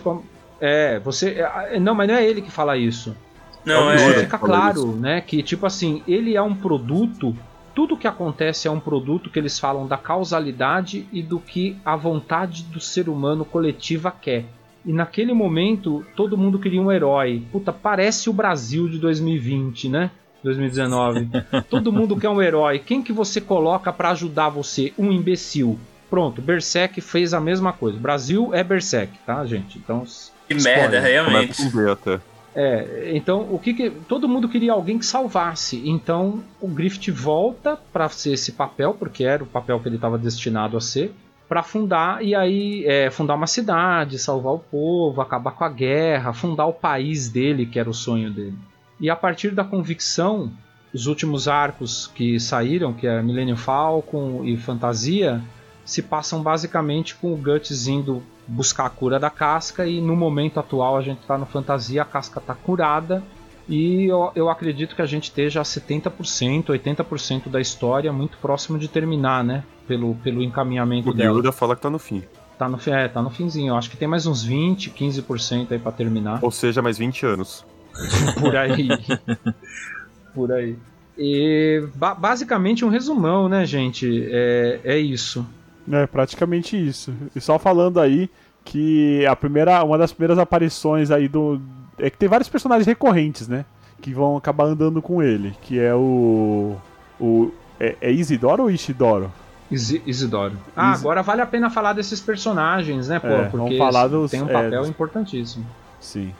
é, você é, não, mas não é ele que fala isso. Não, é. Fica claro, né, que tipo assim, ele é um produto, tudo que acontece é um produto que eles falam da causalidade e do que a vontade do ser humano coletiva quer. E naquele momento, todo mundo queria um herói. Puta, parece o Brasil de 2020, né? 2019. todo mundo quer um herói. Quem que você coloca pra ajudar você? Um imbecil. Pronto, Berserk fez a mesma coisa. Brasil é Berserk, tá, gente? Então, Que spoiler. merda, realmente. É, então o que, que todo mundo queria alguém que salvasse. Então o Griffith volta para ser esse papel, porque era o papel que ele estava destinado a ser, para fundar e aí é, fundar uma cidade, salvar o povo, acabar com a guerra, fundar o país dele, que era o sonho dele. E a partir da convicção, os últimos arcos que saíram, que é Millennium Falcon e Fantasia, se passam basicamente com o Guts indo buscar a cura da casca e no momento atual a gente está no fantasia, a casca está curada e eu, eu acredito que a gente esteja a 70%, 80% da história muito próximo de terminar, né? Pelo, pelo encaminhamento O dela. Ryuda fala que tá no fim. Tá no, é, tá no finzinho. Eu acho que tem mais uns 20, 15% aí para terminar. Ou seja, mais 20 anos. Por aí. Por aí. E ba- basicamente um resumão, né, gente? É, é isso. É praticamente isso. E só falando aí que a primeira, uma das primeiras aparições aí do. É que tem vários personagens recorrentes, né? Que vão acabar andando com ele. Que é o. O. É, é Isidoro ou Ishidoro? Isi- Isidoro. Ah, Isi- agora vale a pena falar desses personagens, né, pô? É, porque vamos falar dos- tem um é, papel dos- importantíssimo. Sim.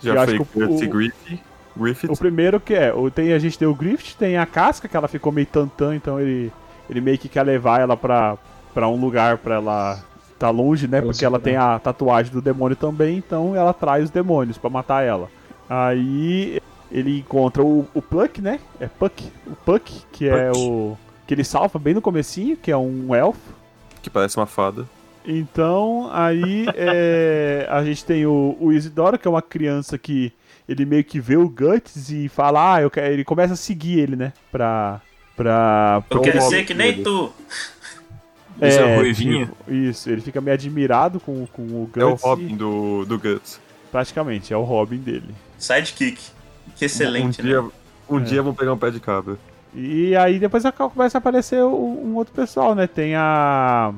Já Eu foi que o- Guts o- Griffith. Griffith. O primeiro que é, o- tem, a gente tem o Griffith, tem a casca, que ela ficou meio tantã, então ele, ele meio que quer levar ela pra, pra um lugar pra ela tá longe, né? Pra ela Porque ela se tem a tatuagem do demônio também, então ela traz os demônios pra matar ela. Aí ele encontra o, o Pluck, né? É Puck, o Puck, que é o que ele salva bem no comecinho, que é um elfo. Que parece uma fada. Então, aí é, a gente tem o, o Isidoro, que é uma criança que ele meio que vê o Guts e fala, ah, eu quero... ele começa a seguir ele, né? Pra. Pra. Eu pra- quero ser que nem dele. tu. Esse é o Ruivinho? tipo, isso, ele fica meio admirado com, com o Guts. É o e- Robin do, do Guts. Praticamente, é o Robin dele. Sidekick. Que excelente, um dia, né? um É. dia vão pegar um pé de cabra. E aí depois começa a aparecer um, um outro pessoal, né? Tem a.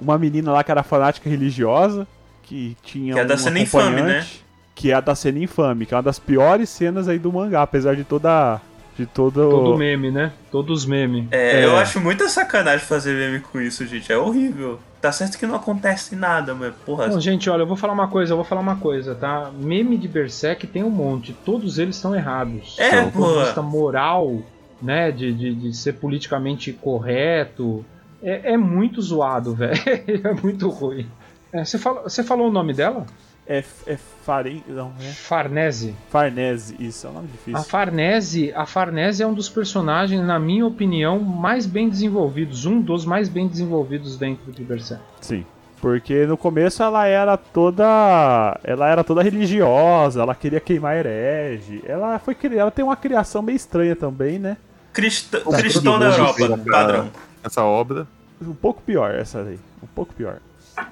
Uma menina lá que era fanática religiosa, que tinha. Que é da um cena infame, né? Que é a da cena infame, que é uma das piores cenas aí do mangá, apesar de toda. De todo. Todo meme, né? Todos os memes. É, É. eu acho muita sacanagem fazer meme com isso, gente. É horrível. Tá certo que não acontece nada, mas porra. Bom, gente, olha, eu vou falar uma coisa, eu vou falar uma coisa, tá? Meme de Berserk tem um monte, todos eles estão errados. É, Do de vista moral, né? De, de, de ser politicamente correto. É, é muito zoado, velho. É muito ruim. É, você, falou, você falou o nome dela? É, é Faren... Não, é Farnese. Farnese, isso, é um nome A difícil. Farnese, a Farnese é um dos personagens, na minha opinião, mais bem desenvolvidos, um dos mais bem desenvolvidos dentro de Berserk. Sim. Porque no começo ela era toda. Ela era toda religiosa, ela queria queimar herege. Ela foi Ela tem uma criação meio estranha também, né? Cristã- Como cristão da Europa, essa- padrão. Essa obra. Um pouco pior essa aí. Um pouco pior.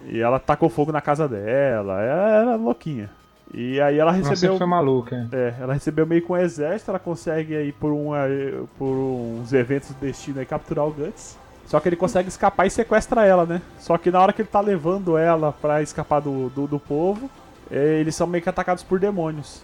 E ela tacou fogo na casa dela. Ela era louquinha. E aí ela recebeu. foi maluca. É, ela recebeu meio com o exército, ela consegue aí por, uma, por uns eventos do destino aí capturar o Guts. Só que ele consegue escapar e sequestra ela, né? Só que na hora que ele tá levando ela pra escapar do, do, do povo, é, eles são meio que atacados por demônios.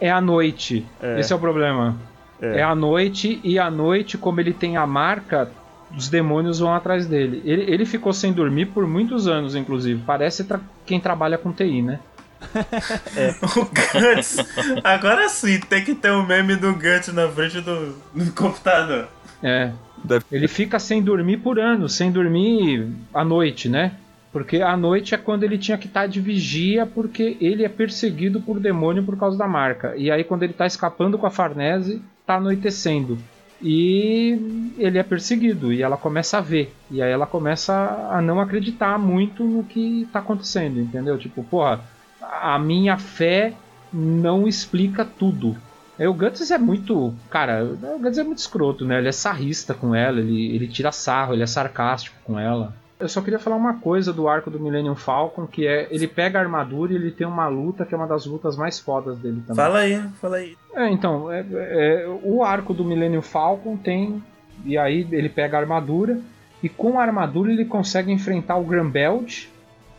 É à noite. É. Esse é o problema. É. É. à noite e à noite, como ele tem a marca, os demônios vão atrás dele. Ele, ele ficou sem dormir por muitos anos, inclusive. Parece tra- quem trabalha com TI, né? O Guts. Agora sim, tem que ter um meme do Guts na frente do, do computador. É. Deve- Ele fica sem dormir por anos, sem dormir à noite, né? Porque à noite é quando ele tinha que estar de vigia, porque ele é perseguido por demônio por causa da marca. E aí, quando ele tá escapando com a Farnese, tá anoitecendo. E ele é perseguido, e ela começa a ver. E aí ela começa a não acreditar muito no que tá acontecendo, entendeu? Tipo, porra, a minha fé não explica tudo. Aí o Guts é muito. Cara, o Guts é muito escroto, né? Ele é sarrista com ela, ele, ele tira sarro, ele é sarcástico com ela. Eu só queria falar uma coisa do arco do Millennium Falcon, que é ele pega a armadura e ele tem uma luta que é uma das lutas mais fodas dele também. Fala aí, fala aí. É, então, é- é, o arco do Millennium Falcon tem. E aí ele pega a armadura, e com a armadura ele consegue enfrentar o Grambelt,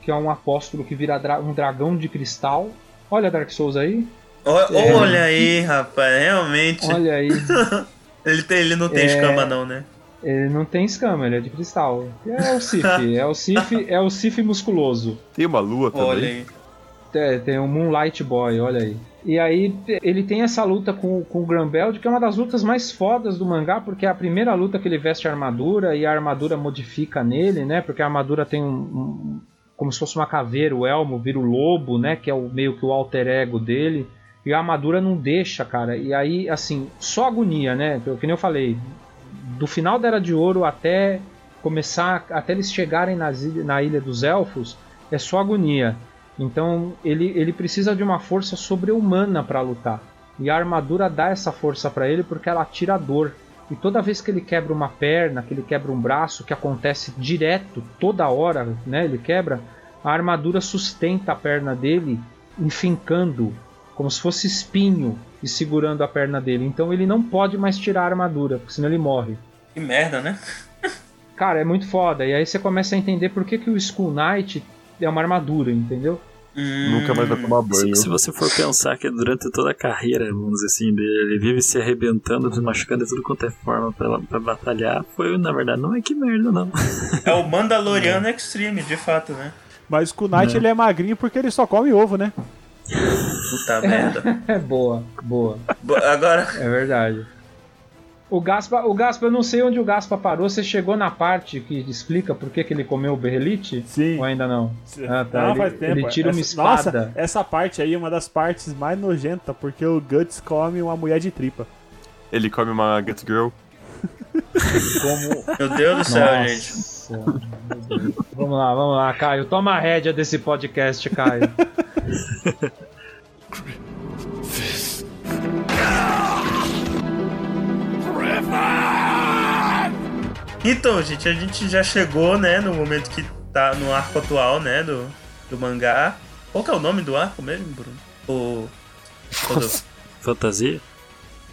que é um apóstolo que vira dra- um dragão de cristal. Olha Dark Souls aí. Ó- É. Olha aí, rapaz, realmente. Olha aí. Ele, tem, ele não tem É. escama, não, né? Ele não tem escama, ele é de cristal. É o Sif, é o Sif, é o Sif musculoso. Tem uma lua também. Olha aí. É, tem o Moonlight Boy, olha aí. E aí ele tem essa luta com, com o Grambeld, que é uma das lutas mais fodas do mangá, porque é a primeira luta que ele veste a armadura e a armadura modifica nele, né? Porque a armadura tem um, um- como se fosse uma caveira, o elmo vira o lobo, né? Que é o meio que o alter ego dele. E a armadura não deixa, cara. E aí, assim, só agonia, né? Que nem eu falei, do final da Era de Ouro até começar, até eles chegarem nas na Ilha dos Elfos, é só agonia. Então ele, ele precisa de uma força sobre-humana para lutar. E a armadura dá essa força para ele porque ela tira dor. E toda vez que ele quebra uma perna, que ele quebra um braço, que acontece direto, toda hora, né? Ele quebra, a armadura sustenta a perna dele, enfincando, como se fosse espinho, e segurando a perna dele. Então ele não pode mais tirar a armadura, porque senão ele morre. Que merda, né? Cara, é muito foda. E aí você começa a entender por que, que o Skull Knight é uma armadura, entendeu? Hum, Nunca mais vai tomar Se, banho. se você for pensar que durante toda a carreira, vamos dizer assim, dele, ele vive se arrebentando, se machucando de tudo quanto é forma pra, pra batalhar, foi, na verdade, não é que merda, não. É o Mandaloriano Extreme, de fato, né? Mas o Knight É. ele é magrinho porque ele só come ovo, né? Puta merda. É boa, boa. Bo- Agora, É verdade. O Gaspa, o Gaspa, eu não sei onde o Gaspa parou. Você chegou na parte que explica por que, que ele comeu o berrelite? Sim. Ou ainda não? Ah, tá. Não, ele, faz tempo. ele tira uma Essa- espada. Nossa, essa parte aí é uma das partes mais nojentas, porque o Guts come uma mulher de tripa. Ele come uma Gut Girl. Como... meu Deus do céu, Nossa, gente céu. vamos lá, vamos lá, Caio. Toma a rédea desse podcast, Caio. Então, gente, a gente já chegou, né, no momento que tá no arco atual, né, do, do mangá. Qual que é o nome do arco mesmo, Bruno? O... Fantasia?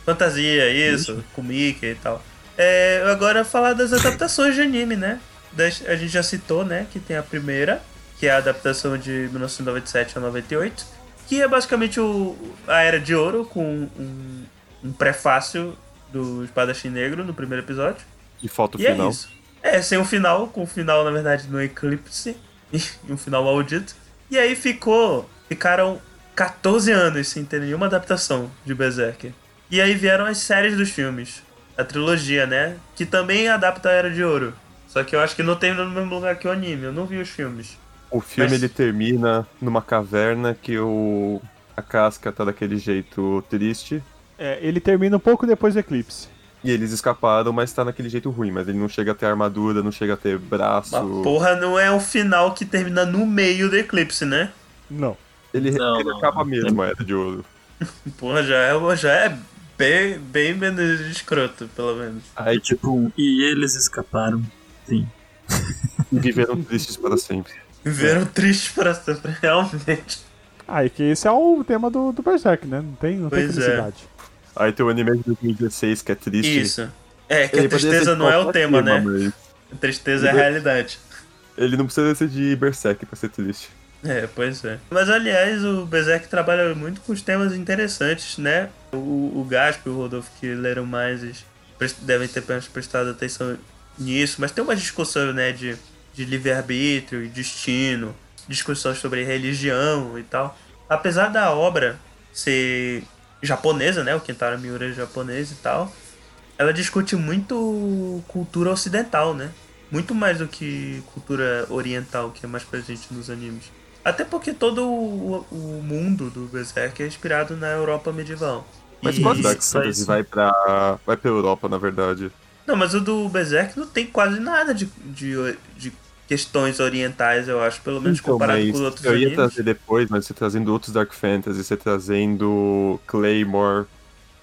Fantasia, isso, com Mickey e tal. É, agora falar das adaptações de anime, né? A gente já citou, né, que tem a primeira, que é a adaptação de 1997 a 98, que é basicamente o, a Era de Ouro, com um, um prefácio do Espadachim Negro no primeiro episódio. E falta o E é final. isso. É, sem o final, com o final, na verdade, no Eclipse, e um final maldito. E aí ficou. Ficaram 14 anos sem ter nenhuma adaptação de Berserk. E aí vieram as séries dos filmes. A trilogia, né? Que também adapta a Era de Ouro. Só que eu acho que não tem no mesmo lugar que o anime. Eu não vi os filmes. O filme Mas- ele termina numa caverna que o a casca tá daquele jeito triste É, ele termina um pouco depois do Eclipse. e eles escaparam, mas tá naquele jeito ruim, mas ele não chega a ter armadura, não chega a ter braço. Mas porra, não é um final que termina no meio do Eclipse, né? Não. Ele, Não, ele não. acaba mesmo, a era de ouro. Porra, já é, já é bem, bem menos escroto, pelo menos. Aí tipo e eles escaparam. Sim. e viveram tristes para sempre. Viveram tristes para sempre, realmente. Ah, e que esse é o tema do, do Berserk, né? Não tem, não tem Pois é. felicidade. Aí tem o anime de 2016 que é triste. Isso. É, que Ele a tristeza não é o qualquer tema, né? mas A tristeza é a realidade. Ele não precisa ser de Berserk pra ser triste. É, pois é. Mas aliás, o Berserk trabalha muito com os temas interessantes, né? O, o Gasp e o Rodolfo que leram mais devem ter prestado atenção nisso, mas tem uma discussão, né, de, de livre-arbítrio e destino, discussões sobre religião e tal. Apesar da obra ser japonesa, né? O Kentaro Miura é japonês e tal. Ela discute muito cultura ocidental, né? Muito mais do que cultura oriental, que é mais presente nos animes. Até porque todo o, o mundo do Berserk é inspirado na Europa medieval. Mas E- Dark Isso, Fantasy isso. vai pra. vai pra Europa, na verdade. Não, mas o do Berserk não tem quase nada de, de, de questões orientais, eu acho. Pelo menos Então, comparado com os outros eu ia animes. trazer depois, mas você trazendo outros Dark Fantasy, você trazendo Claymore,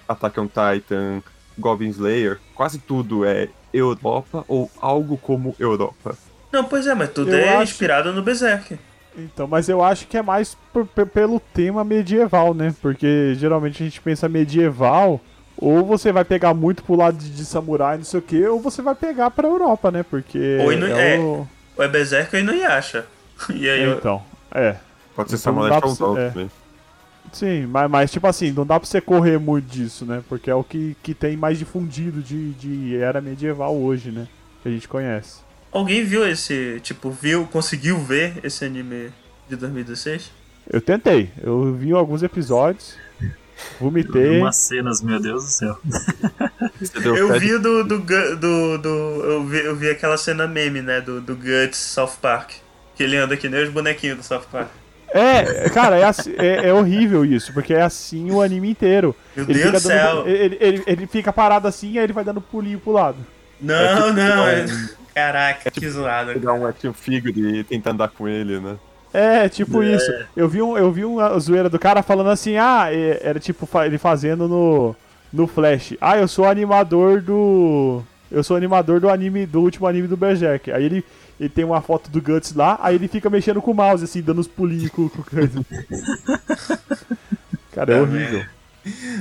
Attack on Titan, Goblin Slayer, quase tudo é Europa ou algo como Europa. Não, pois é, mas tudo Eu é acho- inspirado no Berserk. Então, mas eu acho que é mais por- pelo tema medieval, né? Porque geralmente a gente pensa medieval, ou você vai pegar muito pro lado de, de samurai, não sei o que, ou você vai pegar pra Europa, né? Porque. Ou inu- é. o... Ou é Berserk ou Inuyasha. E aí, eu- Então, é. Pode ser Então Samurai Shodown é. também. Sim, mas, mas tipo assim, não dá pra você correr muito disso, né? Porque é o que, que tem mais difundido de, de era medieval hoje, né? Que a gente conhece. alguém viu esse, tipo, viu, conseguiu ver esse anime de 2016? Eu tentei, eu vi alguns episódios, vomitei. Umas cenas, meu Deus do céu. Você deu Eu vi do, do, do, do eu, vi, eu vi aquela cena meme, né, do, do Guts South Park. Que ele anda que nem os bonequinhos do South Park. É, cara, é, assim- é, é horrível isso, porque é assim o anime inteiro. Meu Ele Deus do céu. dando, ele, ele, ele fica parado assim, aí ele vai dando pulinho pro lado. Não, tipo não. um- é- Caraca, que zoado. pegar um action figure e tentar andar com ele, né? É, tipo isso. Eu vi, um, eu vi uma zoeira do cara falando assim, ah, é- era tipo ele fazendo no, no Flash. Ah, eu sou animador do. Eu sou animador do anime, do último anime do Berserk. Aí ele, ele tem uma foto do Guts lá, aí ele fica mexendo com o mouse, assim, dando os pulinhos com, com coisa. Cara, é Tá horrível.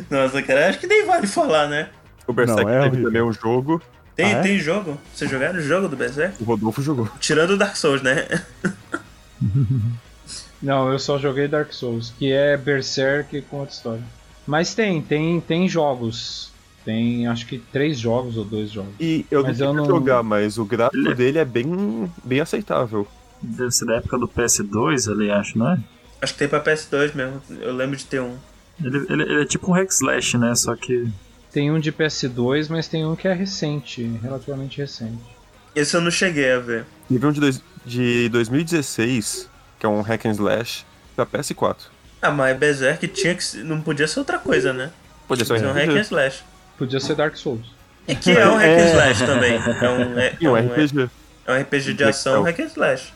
Nossa, cara, acho que nem vale falar, né? O Berserk Não, é teve horrível. também um jogo, Tem, Ah, é? tem jogo? Vocês jogaram o jogo do Berserk? o Rodolfo jogou. Tirando o Dark Souls, né? Não, eu só joguei Dark Souls, que é Berserk com outra história. Mas tem, tem, tem jogos. Tem acho que três jogos ou dois jogos. E eu Mas não eu não- jogar, mas o gráfico Ele- dele é bem, bem aceitável. Deve ser da época do PS2 ali, acho, não é? Acho que tem pra PS2 mesmo. Eu lembro de ter um. Ele, ele, ele é tipo um hack slash, né? Só que Tem um de PS2, mas tem um que é recente, relativamente recente. Esse eu não cheguei a ver. Teve um de, dois, de 2016, que é um hack and slash, pra PS4. Ah, mas Berserk tinha que ser- não podia ser outra coisa, né? Podia ser um um hack and slash. Podia ser Dark Souls. E que é um hack and É. slash também. É um, é, é um um, RPG. é um RPG de ação hack and slash.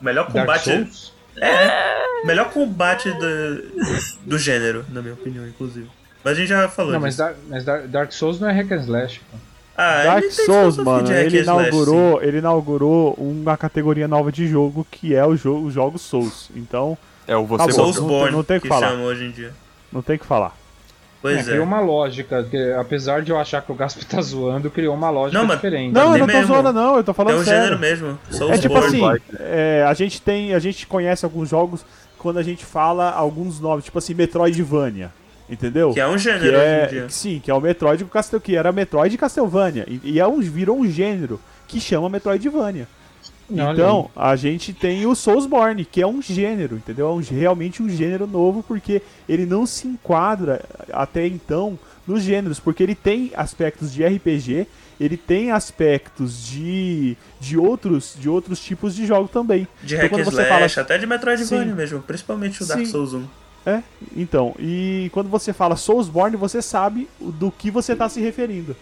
O melhor Dark combate. Souls? É, melhor combate do, do gênero, na minha opinião, inclusive. Mas a gente já falou Não, mas, disso. Dar- mas Dar- Dark Souls não é hack and slash. pô. Ah, Dark ele tem Souls, mano, ele and slash, inaugurou, ele inaugurou uma categoria nova de jogo que é o jogo, os jogos Souls. Então, É o você. Soulsborne, não tem o que que falar. chamam hoje em dia. não tem o que falar. Pois É, é. criou uma lógica, que, apesar de eu achar que o Gasp tá zoando, criou uma lógica Não, mas- diferente. Não, eu nem não tô mesmo. zoando não, eu tô falando É um sério. gênero mesmo. É Soulsborne. tipo assim, é, a gente tem, a gente conhece alguns jogos quando a gente fala alguns nomes, tipo assim, Metroidvania, entendeu? Que é um Que gênero hoje em é, dia. sim, que é o Metroid com Castel, que era Metroid e Castlevania, e, e é um, virou um gênero que chama Metroidvania. Não, Então, a gente tem o Soulsborne, que é um gênero, entendeu? É um- realmente um gênero novo, porque ele não se enquadra até então nos gêneros, porque ele tem aspectos de RPG, ele tem aspectos de, de, outros, de outros tipos de jogo também. De Então, hack and quando você slash, fala- até de Metroidvania mesmo. Principalmente o Dark Sim. Souls 1. É, então, e quando você fala Soulsborne, você sabe o- do que você está se referindo.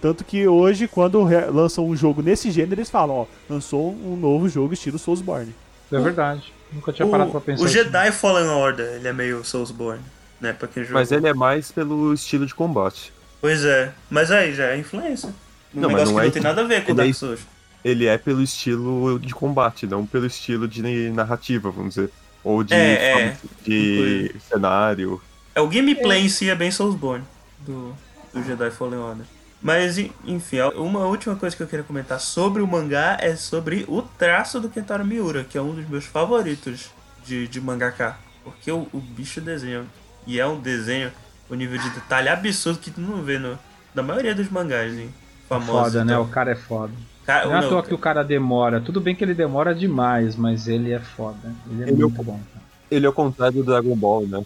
Tanto que hoje, quando lançam um jogo nesse gênero, eles falam, ó, lançou um novo jogo estilo Soulsborne. É verdade. Nunca tinha parado pra O, pensar o assim. Jedi Fallen Order, ele é meio Soulsborne, né? Pra quem jogou. Mas ele é mais pelo estilo de combate. Pois é. Mas aí, já é influência. Um Não, mas negócio não que é não tem nada a ver com ele Dark é- Souls. Ele é pelo estilo de combate, não pelo estilo de narrativa, vamos dizer. Ou de, É, é. de cenário. É, o gameplay em si é bem Soulsborne do, do Jedi Fallen Order. Mas, en- enfim, uma última coisa que eu queria comentar sobre o mangá é sobre o traço do Kentaro Miura, que é um dos meus favoritos de, de mangaka. Porque o, o bicho desenha, e é um desenho, o nível de detalhe absurdo que tu não vê no, na maioria dos mangás, hein? Famosos. Foda, né? então. O cara é foda. Cara, Não é à toa que o cara demora. Tudo bem que ele demora demais, mas ele é foda. Ele é Ele é o- muito bom. cara. Ele é o contrário do Dragon Ball, né?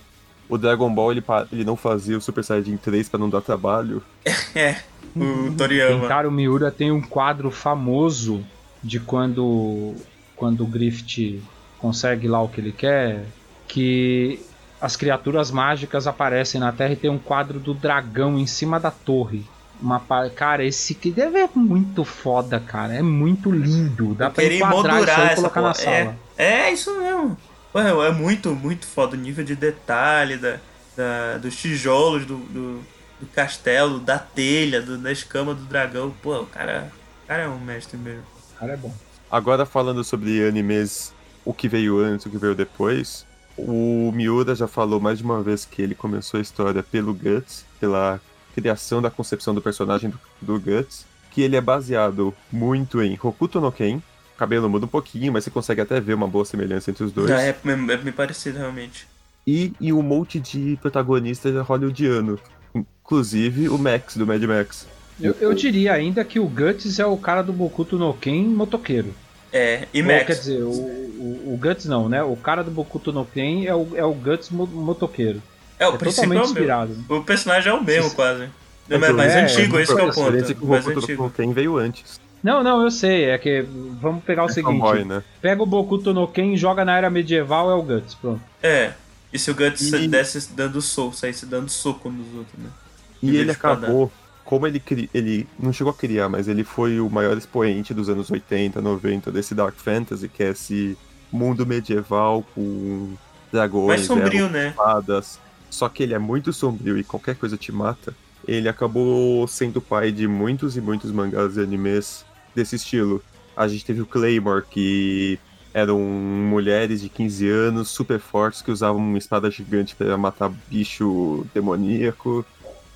O Dragon Ball ele, ele não fazia o Super Saiyajin 3 pra não dar trabalho. É, o Toriyama. Kentaro Miura tem um quadro famoso de quando quando o Griffith consegue lá o que ele quer, que as criaturas mágicas aparecem na Terra e tem um quadro do dragão em cima da torre. Uma cara, esse que deve é muito foda, cara. É muito lindo. Dá queria enquadrar isso aí e essa colocar na porra. sala. É, é isso mesmo. Ué, é muito, muito foda o nível de detalhe da, da- dos tijolos do, do, do castelo, da telha, do- da escama do dragão. Pô, o cara, o cara é um mestre mesmo. O cara é bom. Agora falando sobre animes, o que veio antes, o que veio depois, o Miura já falou mais de uma vez que ele começou a história pelo Guts, pela criação da concepção do personagem do, do Guts, que ele é baseado muito em Hokuto no Ken. O cabelo muda um pouquinho, mas você consegue até ver uma boa semelhança entre os dois. Já é, é, é bem parecido, realmente. E, e um monte de protagonistas hollywoodiano. Inclusive o Max, do Mad Max. Eu, eu diria ainda que o Guts é o cara do Bokuto no Ken motoqueiro. É, e Ou, Max. quer dizer, o, o, o Guts não, né? O cara do Bokuto no Ken é o, é o Guts mo- motoqueiro. É, o É princípio é o mesmo. inspirado. O personagem é o mesmo, quase. É mas que mais é, antigo, é esse que é o ponto. Que o Mais antigo. Ken veio antes. Não, não, eu sei. É que vamos pegar o É seguinte: fanboy, né? pega o Bokuto no Ken e joga na era medieval, é o Guts. Pronto. É. E se o Guts E- desse dando soco, saísse dando soco nos outros, né? Em E ele acabou, como ele cri... ele não chegou a criar, mas ele foi o maior expoente dos anos 80, 90 desse Dark Fantasy, que é esse mundo medieval com dragões, Mais sombrio, né? fadas. Só que ele é muito sombrio e qualquer coisa te mata. Ele acabou sendo pai de muitos e muitos mangás e animes desse estilo. A gente teve o Claymore, que eram mulheres de 15 anos, super fortes, que usavam uma espada gigante para matar bicho demoníaco.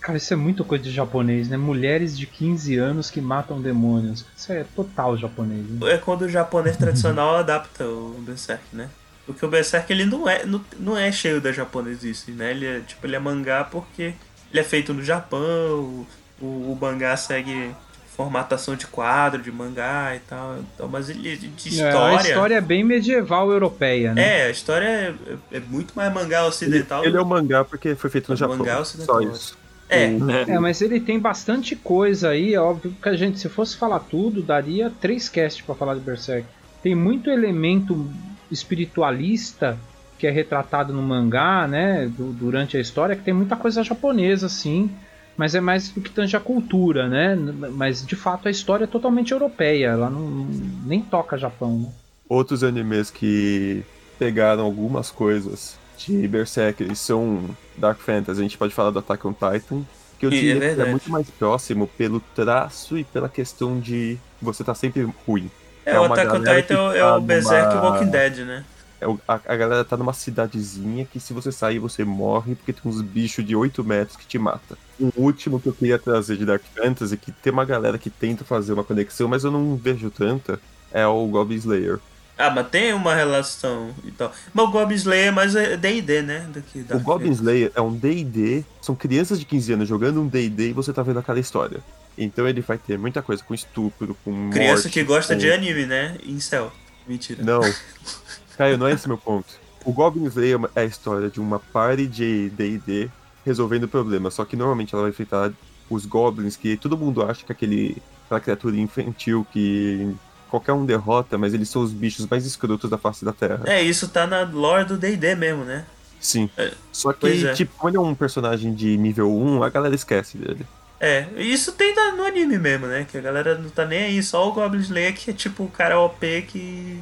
Cara, isso é muito coisa de japonês, né? Mulheres de 15 anos que matam demônios. Isso é total japonês. Né? É quando o japonês tradicional adapta o Berserk, né? Porque o Berserk ele não é, não, não é cheio da japonesice, né? Ele é, tipo, ele é mangá porque ele é feito no Japão, o, o, o mangá segue formatação de quadro, de mangá e tal. Então, mas ele de É, história. a história é bem medieval europeia, né? É, a história é, é muito mais mangá ocidental. Ele é um mangá porque foi feito no É Japão. mangá ocidental. Só isso. É, né? É, mas ele tem bastante coisa aí, é óbvio que a gente, se fosse falar tudo, daria três casts pra falar de Berserk. Tem muito elemento espiritualista que é retratado no mangá, né, du- durante a história, que tem muita coisa japonesa, assim, mas é mais do que tange a cultura, né, mas de fato a história é totalmente europeia, ela não, nem toca Japão, né. Outros animes que pegaram algumas coisas de Berserk e são Dark Fantasy. A gente pode falar do Attack on Titan, Que eu é diria que verdade. é muito mais próximo pelo traço e pela questão de você tá sempre ruim. É, É o Attack on galera Titan é o- é tá Berserk numa- Walking Dead, né? É a, a galera tá numa cidadezinha que se você sair você morre porque tem uns bichos de 8 metros que te matam. O último que eu queria trazer de Dark Fantasy, que tem uma galera que tenta fazer uma conexão, mas eu não vejo tanta, é o Goblin Slayer. Ah, mas tem uma relação e tal. Mas o Goblin Slayer é mais é, D&D, né? Do que O Goblin. Slayer é um D&D, são crianças de 15 anos jogando um D&D e você tá vendo aquela história. Então ele vai ter muita coisa com estupro, com Criança morte, que gosta com- de anime, né? Incel. Mentira. Não. Caio, não é esse meu ponto. O Goblin Slayer é a história de uma party de D&D resolvendo problemas, só que normalmente ela vai enfrentar os goblins, que todo mundo acha que é aquele, aquela criatura infantil que qualquer um derrota, mas eles são os bichos mais escrotos da face da Terra. É, isso tá na lore do D&D mesmo, né? Sim. É, Só que, é. tipo, como ele é um personagem de nível 1, a galera esquece dele. É, isso tem no anime mesmo, né? Que a galera não tá nem aí, só o Goblin Slayer que é tipo o cara OP que...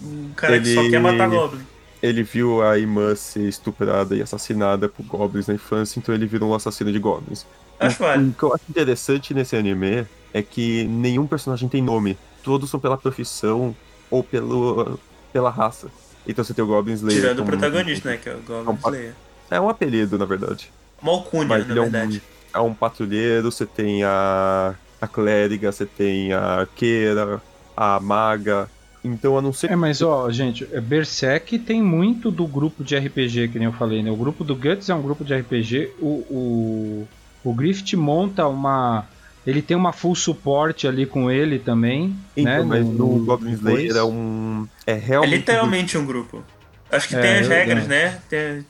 Um cara que só Ele- quer matar Goblin. Ele viu a irmã ser estuprada e assassinada por goblins na infância, então ele virou um assassino de goblins. Acho o, válido. o que eu acho interessante nesse anime é que nenhum personagem tem nome. Todos são pela profissão ou pelo, pela raça. Então você tem o Goblin Slayer. Tirando o como- protagonista, né? Que é o Goblin um pa- Slayer. É um apelido, na verdade. Malcunha, Mas na ele é um, verdade. é um patrulheiro, você tem a, a clériga, você tem a arqueira, a maga. Então, a não ser É, mas ó, gente, é, Berserk tem muito do grupo de RPG, que nem eu falei, né? O grupo do Guts é um grupo de RPG. O, o, o Grift monta uma. Ele tem uma full support ali com ele também. Então, né? mas no, Goblin depois. Slayer é um. É É realmente. literalmente um grupo. Acho que É, tem as eu- regras, é. né? Tem-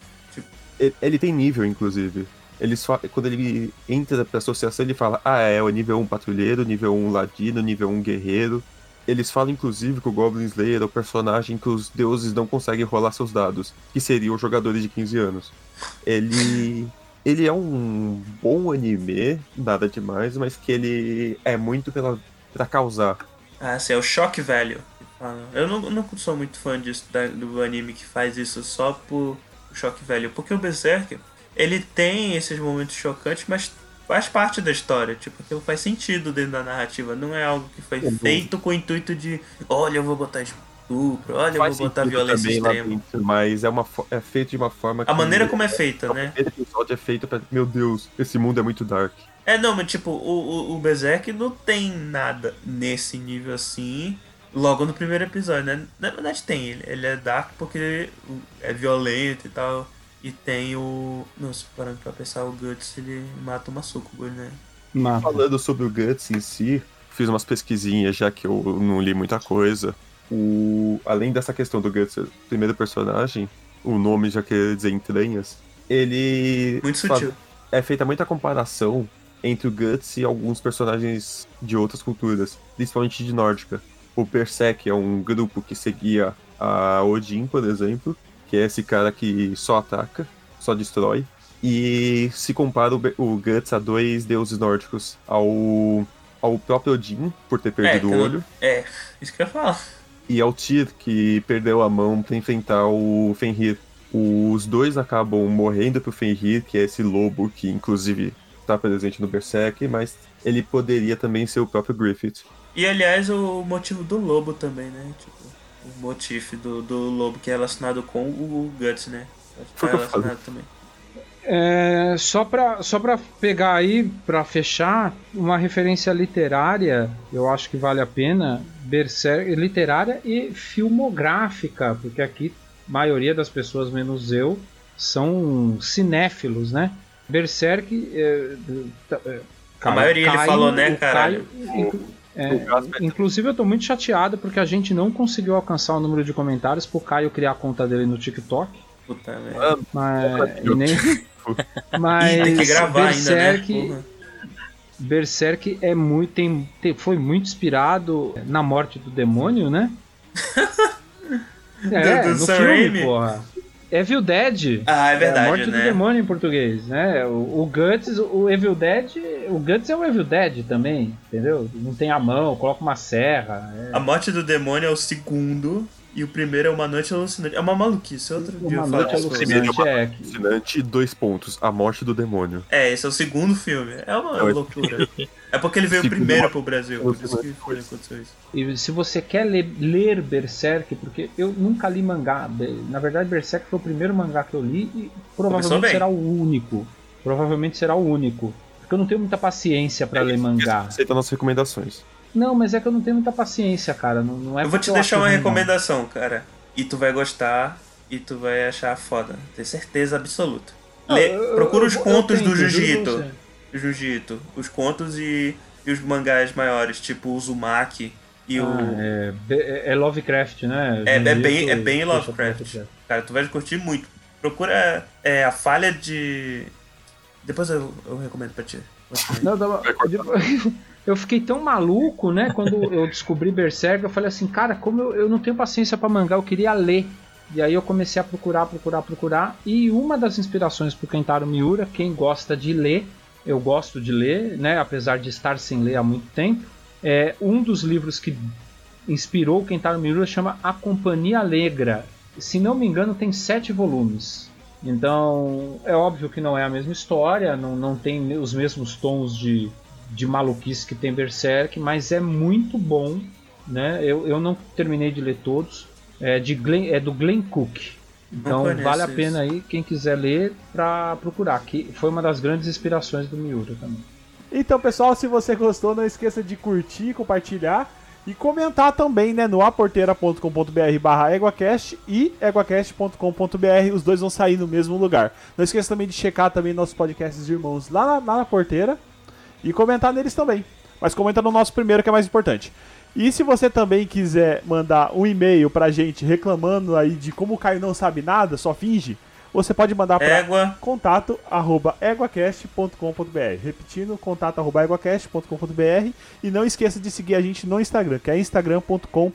Ele, ele tem nível, inclusive. Eles fa- Quando ele entra pra associação, ele fala: Ah, é o nível 1 patrulheiro, nível 1 ladino, nível 1 guerreiro. Eles falam, inclusive, que o Goblin Slayer é o personagem que os deuses não conseguem rolar seus dados, que seriam os jogadores de 15 anos. Ele. Ele é um bom anime, nada demais, mas que ele é muito pela, pra causar. Ah, sim, é o Shock Value. que falam. Eu não, não sou muito fã disso, da- do anime que faz isso só por Shock Value. Porque o Berserk, ele tem esses momentos chocantes, mas faz parte da história. Tipo, aquilo faz sentido dentro da narrativa. Não é algo que foi Uhum. feito com o intuito de olha, eu vou botar estupro, olha, eu vou botar violência também lá extrema. dentro, mas é, uma, é feito de uma forma A maneira como é feita, O né? primeiro episódio é feito pra. Meu Deus, esse mundo é muito dark. É, não, mas tipo, o, o, o Berserk não tem nada nesse nível assim. Logo no primeiro episódio, né? Na verdade tem, ele, ele é dark porque é violento e tal. E tem o. Nossa, parando pra pensar, o Guts ele mata uma sucubo, né? Mata. Falando sobre o Guts em si, fiz umas pesquisinhas já que eu não li muita coisa. O... Além dessa questão do Guts, ser o primeiro personagem, o nome já quer dizer entranhas, ele. Muito sutil. É feita muita comparação entre o Guts e alguns personagens de outras culturas, principalmente de nórdica. O Berserk é um grupo que seguia a Odin, por exemplo, que é esse cara que só ataca, só destrói. E se compara o, o Guts a dois deuses nórdicos, ao, ao próprio Odin, por ter perdido que o olho, É, isso que eu ia falar. E ao Tyr, que perdeu a mão para enfrentar o Fenrir. Os dois acabam morrendo pro Fenrir, que é esse lobo que inclusive está presente no Berserk, mas ele poderia também ser o próprio Griffith. E aliás, o motivo do lobo também, né? Tipo, o motivo do, do lobo que é relacionado com o Guts, né? Tá relacionado também. É, só pra, só pra pegar aí, pra fechar, uma referência literária, eu acho que vale a pena, Berserk, literária e filmográfica, porque aqui a maioria das pessoas, menos eu, são cinéfilos, né? Berserk. é, tá, é, A maioria ele falou, né, caralho? é, inclusive eu tô muito chateado porque a gente não conseguiu alcançar o número de comentários pro Caio criar a conta dele no TikTok. Puta merda. Mas, nem, mas Ih, tem que gravar Berserk, ainda, né? Berserk é muito, tem, tem- foi muito inspirado na morte do demônio, né? é, Do- do no Sam filme, Raimi? porra. Evil Dead. Ah, é a verdade, morte do né? demônio em português, né? O, o Guts, o Evil Dead, o Guts é o Evil Dead também, entendeu? Não tem a mão, coloca uma serra. é. A morte do demônio é o segundo E o primeiro é Uma Noite Alucinante. É uma maluquice, outro dia eu Uma falo noite disso. alucinante é que Alucinante, dois pontos. A morte do demônio. É, esse é o segundo filme. É uma Não, loucura. É porque ele veio primeiro uma- pro Brasil, por isso que foi, aconteceu isso. E se você quer ler, ler Berserk, porque eu nunca li mangá, na verdade Berserk foi o primeiro mangá que eu li e provavelmente será o único. Provavelmente será o único. Porque eu não tenho muita paciência pra ler mangá. Aceita nossas recomendações. Não, mas é que eu não tenho muita paciência, cara. Não, não é Eu vou te deixar uma ruim, não. recomendação, cara. E tu vai gostar e tu vai achar foda. Tenho certeza absoluta. Não, Lê- eu- eu- procura eu- os eu contos tento, do você. Jiu-Jitsu. Os contos e, e os mangás maiores, tipo o Uzumaki e o. Ah, é, be- é Lovecraft, né? É, é bem, é bem Lovecraft. Cara, tu vai curtir muito. Procura é, a falha de. Depois eu, eu recomendo pra ti. Não, não, depois- eu fiquei tão maluco, né? Quando eu descobri Berserk, eu falei assim, cara, como eu, eu não tenho paciência pra mangá, eu queria ler. E aí eu comecei a procurar, procurar, procurar. E uma das inspirações pro Kentaro Miura, quem gosta de ler, eu gosto de ler, né? Apesar de estar sem ler há muito tempo, é um dos livros que inspirou o Kentaro Miura chama A Companhia Alegra. Se não me engano, tem sete volumes. Então, é óbvio que não é a mesma história, não, não tem os mesmos tons de, de maluquice que tem Berserk, mas é muito bom. Né? Eu, eu não terminei de ler todos. É, de Glenn, é do Glenn Cook. Então vale a isso. pena aí, quem quiser ler, para procurar. Que foi uma das grandes inspirações do Miura também. Então, pessoal, se você gostou, não esqueça de curtir, compartilhar e comentar também, né, no aporteira.com.br barra EguaCast e eguacast.com.br, os dois vão sair no mesmo lugar. Não esqueça também de checar também nossos podcasts irmãos lá na, lá na porteira e comentar neles também. Mas comenta no nosso primeiro, que é mais importante. E se você também quiser mandar um e-mail pra gente reclamando aí de como o Caio não sabe nada, só finge, você pode mandar pra Égua. contato arroba eguacast.com.br repetindo, contato arroba eguacast.com.br e não esqueça de seguir a gente no Instagram, que é instagram.com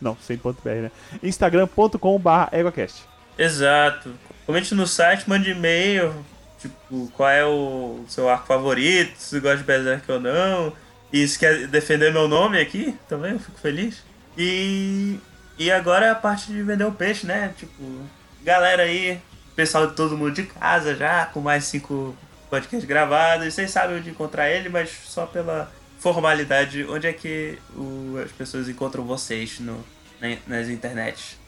não, sem ponto .br, né? instagram.com barra eguacast Exato. Comente no site, mande e-mail. Tipo, qual é o seu arco favorito, se gosta de Berserk ou não. E se quer defender meu nome aqui, também eu fico feliz. E, e agora é a parte de vender o peixe, né? Tipo, galera aí, pessoal de todo mundo de casa já, com mais cinco podcasts gravados. Vocês sabem onde encontrar ele, mas só pela formalidade, onde é que o- as pessoas encontram vocês no, na- nas internets?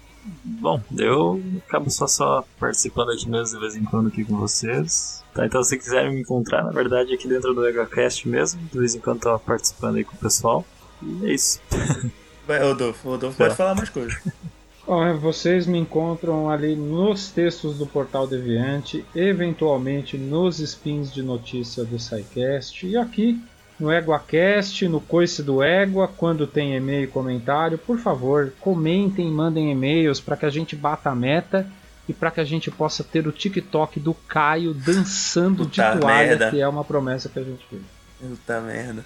Bom, eu acabo só, só participando aqui mesmo de vez em quando aqui com vocês. Tá, então se quiserem me encontrar, na verdade, aqui dentro do EgoCast mesmo. De vez em quando tô participando aí com o pessoal. E é isso. Vai, Rodolfo. Rodolfo Tá. pode falar mais coisas. Bom, vocês me encontram ali nos textos do Portal Deviante, eventualmente nos spins de notícia do SciCast e aqui no EguaCast, no Coice do Égua, quando tem e-mail e comentário, por favor, comentem, mandem e-mails para que a gente bata a meta e para que a gente possa ter o TikTok do Caio dançando de Puta toalha, merda. que é uma promessa que a gente fez. Puta merda.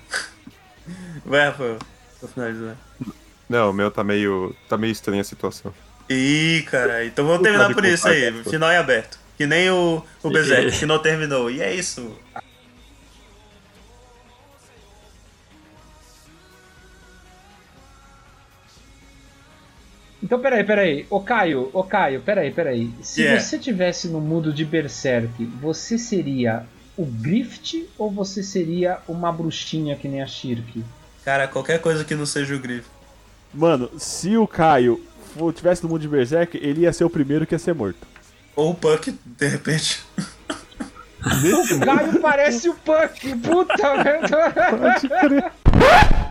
Vai, Rafael. Tô finalizando. Não, o meu tá meio. tá meio estranha a situação. Ih, cara. Então vamos terminar por isso aí. Final em aberto. Que nem o, o Berserk, que não terminou. E é isso. Então, peraí, peraí. Ô Caio, ô Caio, peraí, peraí. Se Yeah. você tivesse no mundo de Berserk, você seria o Grift ou você seria uma bruxinha que nem a Shirk? Cara, qualquer coisa que não seja o grifo. Mano, se o Caio tivesse no mundo de Berserk, ele ia ser o primeiro que ia ser morto. Ou o Puck, de repente. O Caio parece o Puck, puta merda. Pode crer.